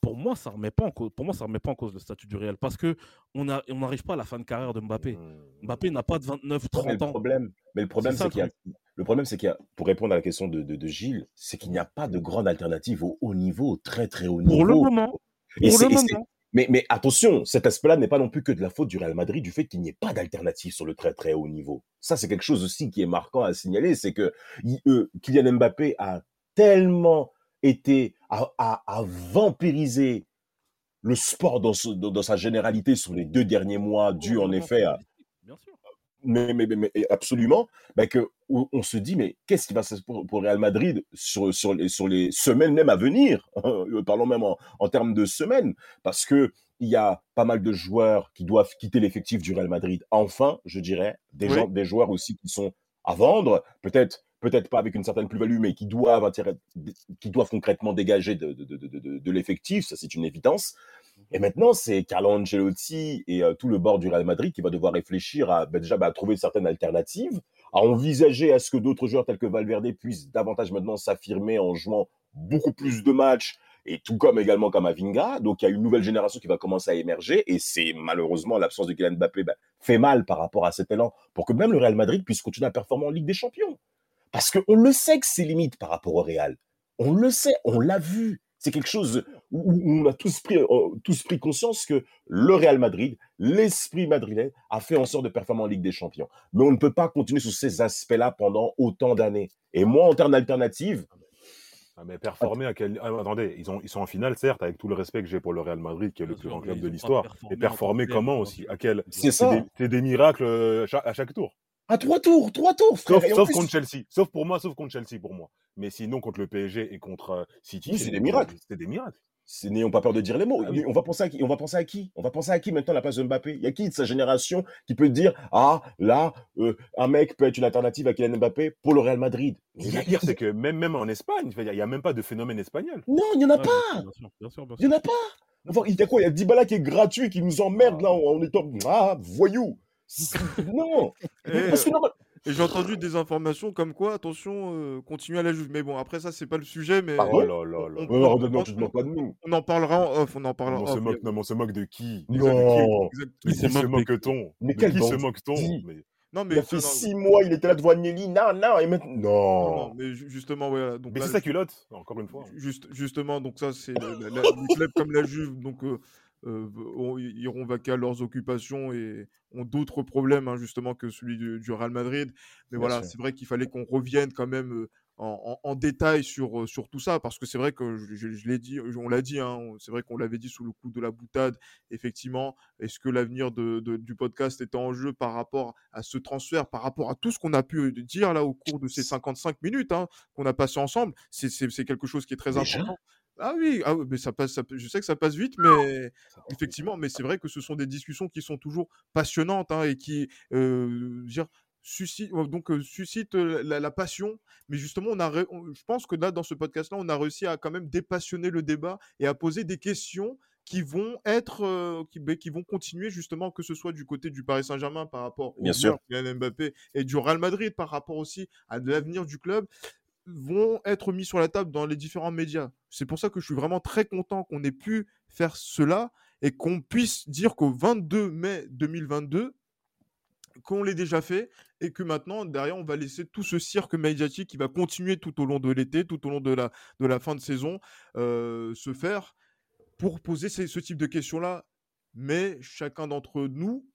pour moi ça remet pas en cause, pour moi ça remet pas en cause le statut du Real, parce que on a, on n'arrive pas à la fin de carrière de Mbappé. Hmm. Mbappé n'a pas de 29, Ouais, mais 30 le ans. problème, mais le problème, c'est le qu'il y a, le problème, c'est qu'il y a, pour répondre à la question de, de, de Gilles, c'est qu'il n'y a pas de grande alternative au haut niveau, au très très haut niveau. Pour le moment, Et pour le moment. Mais, mais attention, cet aspect-là n'est pas non plus que de la faute du Real Madrid, du fait qu'il n'y ait pas d'alternative sur le très très haut niveau. Ça, c'est quelque chose aussi qui est marquant à signaler, c'est que euh, Kylian Mbappé a tellement été à, à, à vampiriser le sport dans, ce- dans, dans sa généralité sur les deux derniers mois, dû en effet à, Bien sûr. mais, mais, mais, mais absolument, bah que, on, on se dit, mais qu'est-ce qui va se passer pour, Real Madrid sur, sur, les, sur les semaines même à venir? *laughs* Euh, Parlons même en, en termes de semaines, parce que il y a pas mal de joueurs qui doivent quitter l'effectif du Real Madrid. Enfin, je dirais, des, Oui. gens, des joueurs aussi qui sont à vendre, peut-être peut-être pas avec une certaine plus-value, mais qui doivent, qui doivent concrètement dégager de, de, de, de, de- de l'effectif, ça c'est une évidence. Et maintenant, c'est Carlo Ancelotti et euh, tout le bord du Real Madrid qui va devoir réfléchir à ben, déjà ben, à trouver certaines alternatives, à envisager à ce que d'autres joueurs tels que Valverde puissent davantage maintenant s'affirmer en jouant beaucoup plus de matchs, et tout comme également Kamavinga. Donc il y a une nouvelle génération qui va commencer à émerger, et c'est malheureusement l'absence de Kylian Mbappé ben, fait mal par rapport à cet élan pour que même le Real Madrid puisse continuer à performer en Ligue des Champions. Parce qu'on le sait que c'est limite par rapport au Real. On le sait, on l'a vu. C'est quelque chose où, où on a tous pris, euh, tous pris conscience que le Real Madrid, l'esprit madrilène, a fait en sorte de performer en Ligue des Champions. Mais on ne peut pas continuer sur ces aspects-là pendant autant d'années. Et moi, en termes d'alternative, Ah, mais performer à quel. ah, attendez, ils, ont, ils sont en finale, certes, avec tout le respect que j'ai pour le Real Madrid, qui est le plus grand club de l'histoire. Et performer comment en aussi? À que- quel... c'est ça. des, c'est des miracles euh, à chaque tour. À trois tours, trois tours, frère. Sauf, sauf plus, contre Chelsea. Sauf pour moi, sauf contre Chelsea pour moi. Mais sinon, contre le PSG et contre euh, City, Oui, c'est des miracles. C'est des miracles. N'ayons pas peur de dire les mots. Ah. On va penser à qui On va penser à qui? On va penser à qui maintenant à la place de Mbappé? Il y a qui de sa génération qui peut dire ah là euh, un mec peut être une alternative à Kylian Mbappé pour le Real Madrid le pire, c'est que même, même en Espagne, il n'y a, même pas de phénomène espagnol. Non, il n'y en a Ouais, pas. bien sûr, bien sûr, bien Il n'y en a pas. Enfin, il y a quoi? Il y a Dybala qui est gratuit, qui nous emmerde là en, en étant ah voyou. *laughs* Non. Et, Parce que non, et j'ai entendu des informations comme quoi, attention, euh, continuez à la Juve. Mais bon, après ça, c'est pas le sujet, mais Oh là là là. on- non, on- non, non, on- tu te moques pas de nous. on en parlera en off. On en parlera on en se off. moque, non, mais on se moque de qui? Non. Qui se moque-t-on? Mais qui se moque-t-on? Non, mais Il a fait non, six mois, il était là devant Agnelli, non, non, et maintenant. non, Non. non, mais ju- justement, ouais. Donc Mais c'est sa culotte, encore une fois. Juste, justement, donc ça, c'est la- la- les clubs comme la Juve, donc euh, iront vaquer à leurs occupations et ont d'autres problèmes, hein, justement, que celui du, du Real Madrid. Mais Bien voilà, c'est vrai qu'il fallait qu'on revienne quand même euh, en, en- en détail sur, euh, sur tout ça, parce que c'est vrai que je, je- je l'ai dit, on l'a dit, hein, c'est vrai qu'on l'avait dit sous le coup de la boutade, effectivement. Est-ce que l'avenir de, de- du podcast était en jeu par rapport à ce transfert, par rapport à tout ce qu'on a pu dire là au cours de ces 55 minutes hein, qu'on a passé ensemble? C'est quelque chose qui est très Déjà important. Ah oui, ah mais ça passe, ça je sais que ça passe vite, mais effectivement, mais c'est vrai que ce sont des discussions qui sont toujours passionnantes hein, et qui euh, dire, suscitent, donc, euh, suscitent euh, la, la passion. Mais justement, on a, ré- on- je pense que là, dans ce podcast-là, on a réussi à quand même dépassionner le débat et à poser des questions qui vont être, euh, qui, ben, qui vont continuer justement, que ce soit du côté du Paris Saint-Germain par rapport au Bien sûr. Mbappé et du Real Madrid par rapport aussi à l'avenir du club vont être mis sur la table dans les différents médias. C'est pour ça que je suis vraiment très content qu'on ait pu faire cela et qu'on puisse dire qu'au 22 mai 2022, qu'on l'ait déjà fait et que maintenant, derrière, on va laisser tout ce cirque médiatique qui va continuer tout au long de l'été, tout au long de la, de la fin de saison, euh, se faire pour poser ce type de questions-là. Mais chacun d'entre nous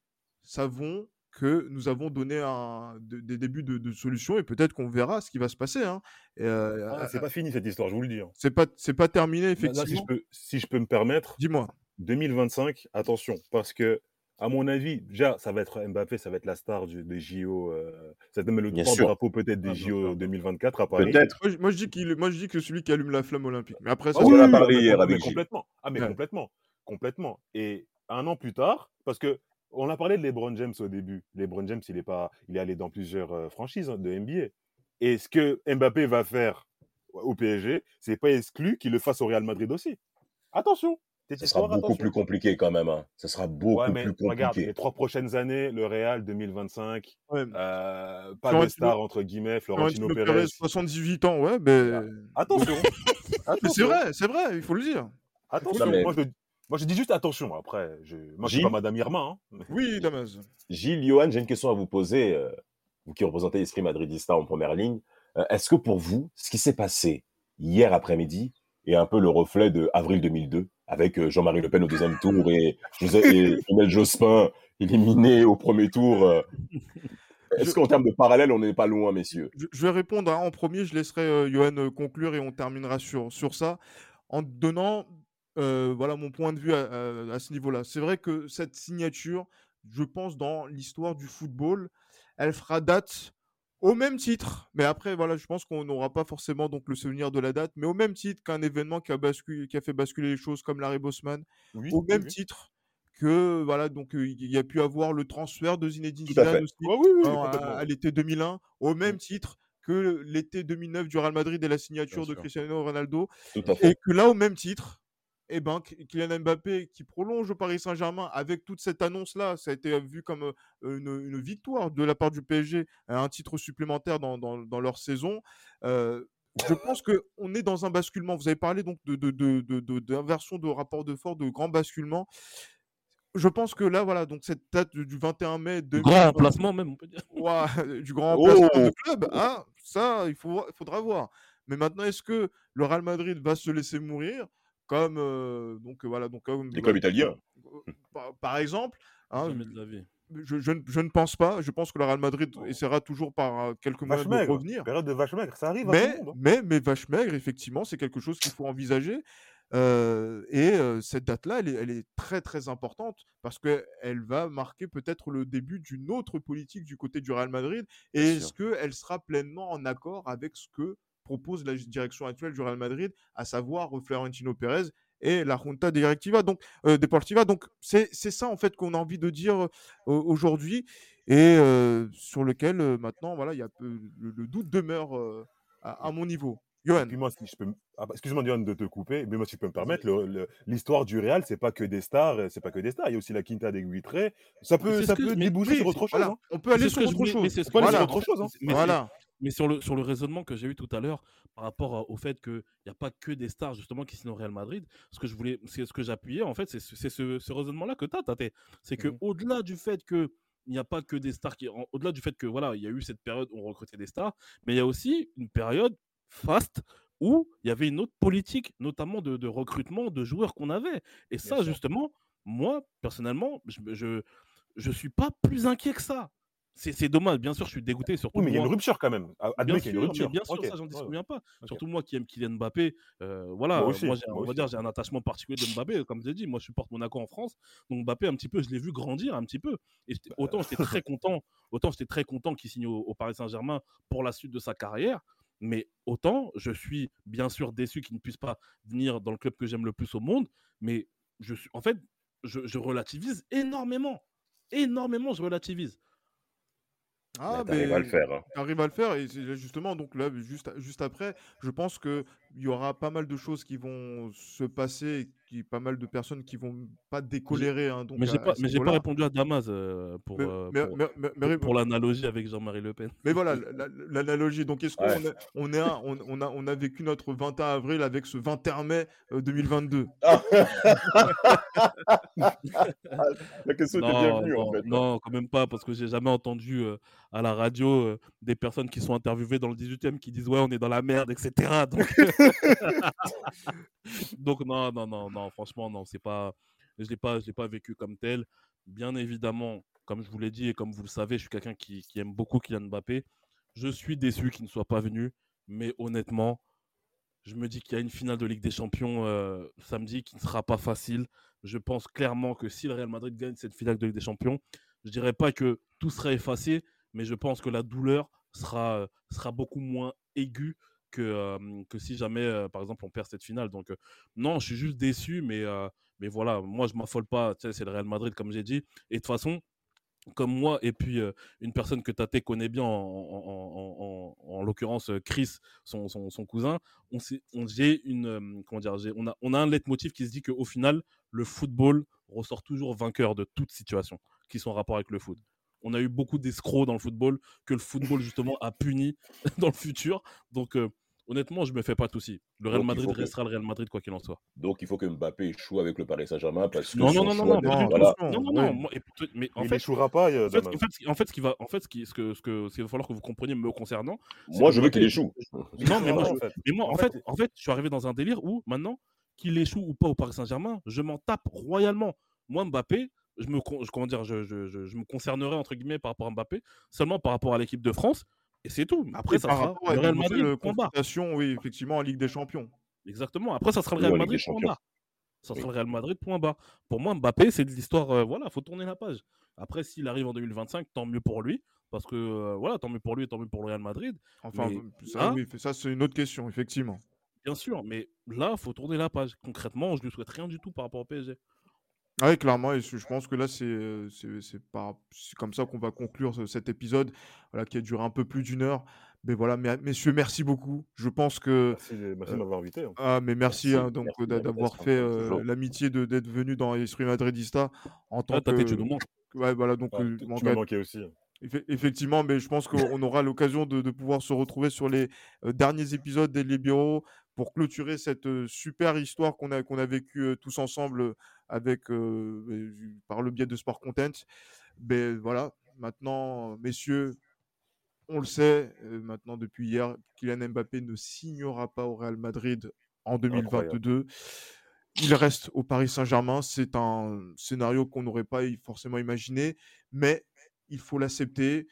savons que nous avons donné un, de- des débuts de, de solutions et peut-être qu'on verra ce qui va se passer. hein. Euh, Ah, euh, c'est pas fini cette histoire, je vous le dis. hein. c'est pas, c'est pas terminé, Là, là, si, effectivement. je peux, si je peux me permettre, Dis-moi. 2025, attention, parce que, à mon avis, déjà, ça va être Mbappé, ça va être la star du- des JO. Euh, ça même le Bien sûr. porte-drapeau peut-être des Ah, JO sûr. 2024 à Paris. Peut-être. Moi, je- moi, je dis qu'il, moi, je dis que celui qui allume la flamme olympique. Mais après, ça, Ah c'est- oui, on a parlé mais hier com- avec mais Gilles. complètement. Ah, mais Ouais. complètement. Complètement. Et un an plus tard, parce que on a parlé de LeBron James au début. LeBron James, il est, pas, il est allé dans plusieurs euh, franchises hein, de NBA. Et ce que Mbappé va faire au PSG, c'est pas exclu qu'il le fasse au Real Madrid aussi. Attention. Ça sera beaucoup attention. plus compliqué quand même. hein. Ça sera beaucoup Ouais, mais plus regarde, compliqué. les trois prochaines années, le Real 2025, ouais. euh, pas de star entre guillemets, Florentino Florentino Pérez. Pérez, 78 ans, ouais, mais. Attention. *laughs* c'est vrai, c'est vrai, il faut le dire. Attention. Non, mais- Moi, je, moi, je dis juste attention. Après, je, moi, je suis Gilles? Pas Madame Irma. hein. Oui, Damas. Gilles, Johan, j'ai une question à vous poser. euh, vous qui représentez l'esprit madridista en première ligne. Euh, Est-ce que pour vous, ce qui s'est passé hier après-midi est un peu le reflet de avril 2002 avec euh, Jean-Marie Le Pen au deuxième tour et, José, et Lionel Jospin éliminé au premier tour Est-ce Je- qu'en termes de parallèle, on n'est pas loin, messieurs? Je, je vais répondre hein, en premier, je laisserai euh, Johan euh, conclure et on terminera sur, sur ça en donnant euh, voilà, mon point de vue à, à- à ce niveau-là. C'est vrai que cette signature, je pense, dans l'histoire du football, elle fera date au même titre, mais après, voilà, je pense qu'on n'aura pas forcément donc le souvenir de la date, mais au même titre qu'un événement qui a, qui a fait basculer les choses comme Larry Bosman, Oui, au même oui. titre que voilà, donc euh, il y a pu avoir le transfert de Zinedine Zidane aussi oui, hein, à, à l'été 2001, au même titre que l'été 2009 du Real Madrid et la signature de. Cristiano Ronaldo, et que là, au même titre, eh ben, Ky- Kylian Mbappé qui prolonge au Paris Saint-Germain avec toute cette annonce-là, ça a été vu comme euh, une, une victoire de la part du PSG, un titre supplémentaire dans, dans- dans leur saison. Euh, je pense qu'on est dans un basculement. Vous avez parlé donc de, de, de, de- d'inversion rapport de force, de grand basculement. Je pense que là, voilà, donc cette date du du 21 mai Du 2000, grand remplacement même, on peut dire. *laughs* Du grand remplacement Oh de club, hein, ça, il faut, il faudra voir. Mais maintenant, est-ce que le Real Madrid va se laisser mourir? Comme donc voilà donc les clubs italiens. Par, par exemple, hein, Jamais de la vie. je, je ne- je ne pense pas. Je pense que le Real Madrid essaiera toujours par euh, quelques Vache moyens de revenir. Période de vache maigre, ça arrive à tout Mais, le monde. hein. mais, mais vache maigre, effectivement, c'est quelque chose qu'il faut envisager. Euh, et euh, cette date-là, elle est, elle est très très importante parce qu'elle va marquer peut-être le début d'une autre politique du côté du Real Madrid. Et est-ce qu'elle sera pleinement en accord avec ce que propose la direction actuelle du Real Madrid, à savoir Florentino Pérez et la Junta Directiva, donc euh, Deportiva. Donc c'est ça en fait qu'on a envie de dire euh, aujourd'hui et euh, sur lequel euh, maintenant voilà il y a le, doute demeure euh, à mon niveau. Et Johan. puis moi, si je peux, me- ah, bah, excuse-moi Dion de te couper, mais moi, si je peux me permettre, l'histoire du Real, c'est pas que des stars, euh, c'est pas que des stars. Il y a aussi la Quinta des Guitré. Ça peut, ça peut déboucher sur autre chose. voilà, hein. on peut aller sur autre chose. c'est ce On peut aller que- sur Voilà. autre chose. hein. Mais c'est- Voilà. Mais sur le, sur le raisonnement que j'ai eu tout à l'heure par rapport au fait qu'il n'y a pas que des stars justement qui signent au Real Madrid, ce que je voulais, c'est ce que j'appuyais en fait, c'est ce, raisonnement-là que tu as, Tate. C'est que Mhm. au-delà du fait que il n'y a pas que des stars qui, au-delà du fait que voilà, il y a eu cette période où on recrutait des stars, mais il y a aussi une période fast où il y avait une autre politique, notamment de, de recrutement de joueurs qu'on avait. Et ça, sûr. justement, moi personnellement, je, je je suis pas plus inquiet que ça. C'est dommage, bien sûr, je suis dégoûté, surtout Oui, mais il y a une rupture quand même. Admets Bien qu'il y a une rupture. bien sûr, Ok, ça, j'en discute ouais. pas. Surtout moi qui aime Kylian Mbappé. euh, voilà, Moi euh, aussi, moi, j'ai, moi on va dire, j'ai un attachement particulier de Mbappé. Comme je l'ai dit, moi, je supporte Monaco en France. Donc Mbappé, un petit peu, je l'ai vu grandir un petit peu. Et j'étais- autant j'étais *laughs* très content, autant j'étais très content qu'il signe au, au Paris Saint-Germain pour la suite de sa carrière. Mais autant, je suis bien sûr déçu qu'il ne puisse pas venir dans le club que j'aime le plus au monde. Mais je suis, en fait, je, je relativise énormément. Énormément, je relativise. Ah, T'arrives à le mais faire. hein. t'arrives à le faire et justement donc là juste juste après, je pense que il y aura pas mal de choses qui vont se passer, qui pas mal de personnes qui vont pas décolérer hein, donc mais j'ai pas, mais j'ai pas répondu à Damas euh, pour, Mais, euh, pour, mais- l'analogie avec Jean-Marie Le Pen. mais voilà *laughs* la- la- l'analogie. Donc est-ce qu'on Ouais. a, on est un- on, on a on a vécu notre 21 avril avec ce 21 mai euh, 2022. *laughs* La question était Non, bienvenue, en non, fait. hein. non, quand même pas, parce que j'ai jamais entendu euh, à la radio euh, des personnes qui sont interviewées dans le 18e qui disent ouais, on est dans la merde, etc. Donc, *laughs* donc non, non, non, non, franchement, non, c'est pas, je l'ai pas, je l'ai pas vécu comme tel. Bien évidemment, comme je vous l'ai dit et comme vous le savez, je suis quelqu'un qui, aime beaucoup Kylian Mbappé. Je suis déçu qu'il ne soit pas venu, mais honnêtement, je me dis qu'il y a une finale de Ligue des Champions euh, samedi qui ne sera pas facile. Je pense clairement que si le Real Madrid gagne cette finale de Ligue des Champions, je dirais pas que tout sera effacé, mais je pense que la douleur sera, euh, sera beaucoup moins aiguë que, que si jamais, par exemple, on perd cette finale. Donc, non, je suis juste déçu, mais, mais voilà, moi, je m'affole pas. Tu sais, c'est le Real Madrid, comme j'ai dit. Et de toute façon, comme moi, et puis une personne que Tate connaît bien, en, en- en- en- en l'occurrence Chris, son, son- cousin, on, on, une, comment dire, on, a, on a un leitmotiv qui se dit qu'au final, le football ressort toujours vainqueur de toute situation qui sont en rapport avec le foot. On a eu beaucoup d'escrocs dans le football que le football justement a puni *laughs* dans le futur. Donc honnêtement, je me fais pas de soucis. Le Real Donc, Madrid que- restera le Real Madrid quoi qu'il en soit. Donc, il faut que Mbappé échoue avec le Paris Saint-Germain parce que Non, non, non, non, non, non, voilà. Non, non, non. pour- mais en il fait, n'échouera pas, euh, en fait, en fait, ce qui- en fait, ce qui va, en fait, ce qui, ce que, ce que, ce qu'il va falloir que vous compreniez me concernant. Moi, je veux qu'il échoue. *laughs* Non, mais moi, Non, en fait. mais moi, en fait, fait- en fait, je suis arrivé dans un délire où maintenant qu'il échoue ou pas au Paris Saint-Germain, je m'en tape royalement. Moi, Mbappé, je me, con- je- comment dire, je, je, je, je me concernerai entre guillemets par rapport à Mbappé seulement par rapport à l'équipe de France et c'est tout. Après, Et ça sera rapport le Real Madrid. Barre. confrontations, oui, effectivement, en Ligue des Champions. Exactement. Après, ça sera le Real Madrid. Point barre. Ça Oui. sera le Real Madrid. Point barre. Pour moi, Mbappé, c'est de l'histoire. euh, voilà, faut tourner la page. Après, s'il arrive en 2025, tant mieux pour lui. Parce que euh, voilà, tant mieux pour lui, tant mieux pour le Real Madrid. Enfin, Mais ça, là- oui, ça c'est une autre question, effectivement. Bien sûr, mais là, faut tourner la page. Concrètement, je lui souhaite rien du tout par rapport au PSG. Ah Oui, clairement, et je je pense que là, c'est euh, c'est c'est par- c'est comme ça qu'on va conclure ce- cet épisode, voilà, qui a duré un peu plus d'une heure. Mais voilà, mais, messieurs, merci beaucoup. Je pense que Merci, de- merci euh, de m'avoir invité. hein. ah, mais merci, Merci, hein, donc merci de d'a- d'avoir l'invitation, fait comme euh, toujours. l'amitié de d'être venu dans Esprit Madridista en tant Ah, Tate, que tu nous manques. ouais, voilà, donc Ouais, euh, tu- m'as manqué aussi. Effe- Effectivement, mais je pense qu'on aura l'occasion de, de pouvoir se retrouver sur les euh, derniers épisodes des Libéraux pour clôturer cette super histoire qu'on a, qu'on a vécue tous ensemble avec, euh, par le biais de Sport Content. Ben voilà, maintenant, messieurs, on le sait, maintenant depuis hier, Kylian Mbappé ne signera pas au Real Madrid en 2022. il reste au Paris Saint-Germain. C'est un scénario qu'on n'aurait pas forcément imaginé, mais il faut l'accepter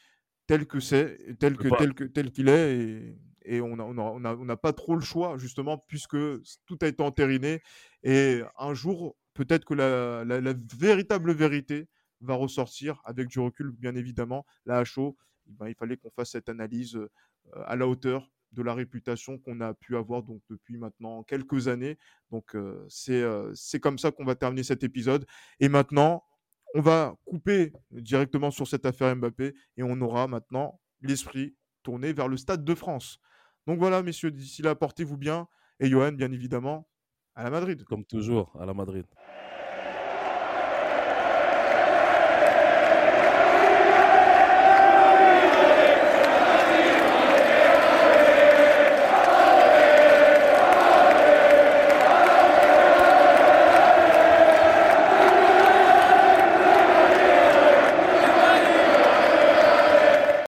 tel que c'est, tel que tel que tel qu'il est, et, et on n'a on a, on a, pas trop le choix justement puisque tout a été entériné. Et un jour, peut-être que la, la, véritable vérité va ressortir avec du recul, bien évidemment. Là, à chaud, eh ben, il fallait qu'on fasse cette analyse euh, à la hauteur de la réputation qu'on a pu avoir donc depuis maintenant quelques années. Donc euh, c'est euh, c'est comme ça qu'on va terminer cet épisode. Et maintenant, on va couper directement sur cette affaire Mbappé et on aura maintenant l'esprit tourné vers le Stade de France. Donc voilà, messieurs, d'ici là, portez-vous bien. Et Johan, bien évidemment, à la Madrid. Comme toujours, à la Madrid.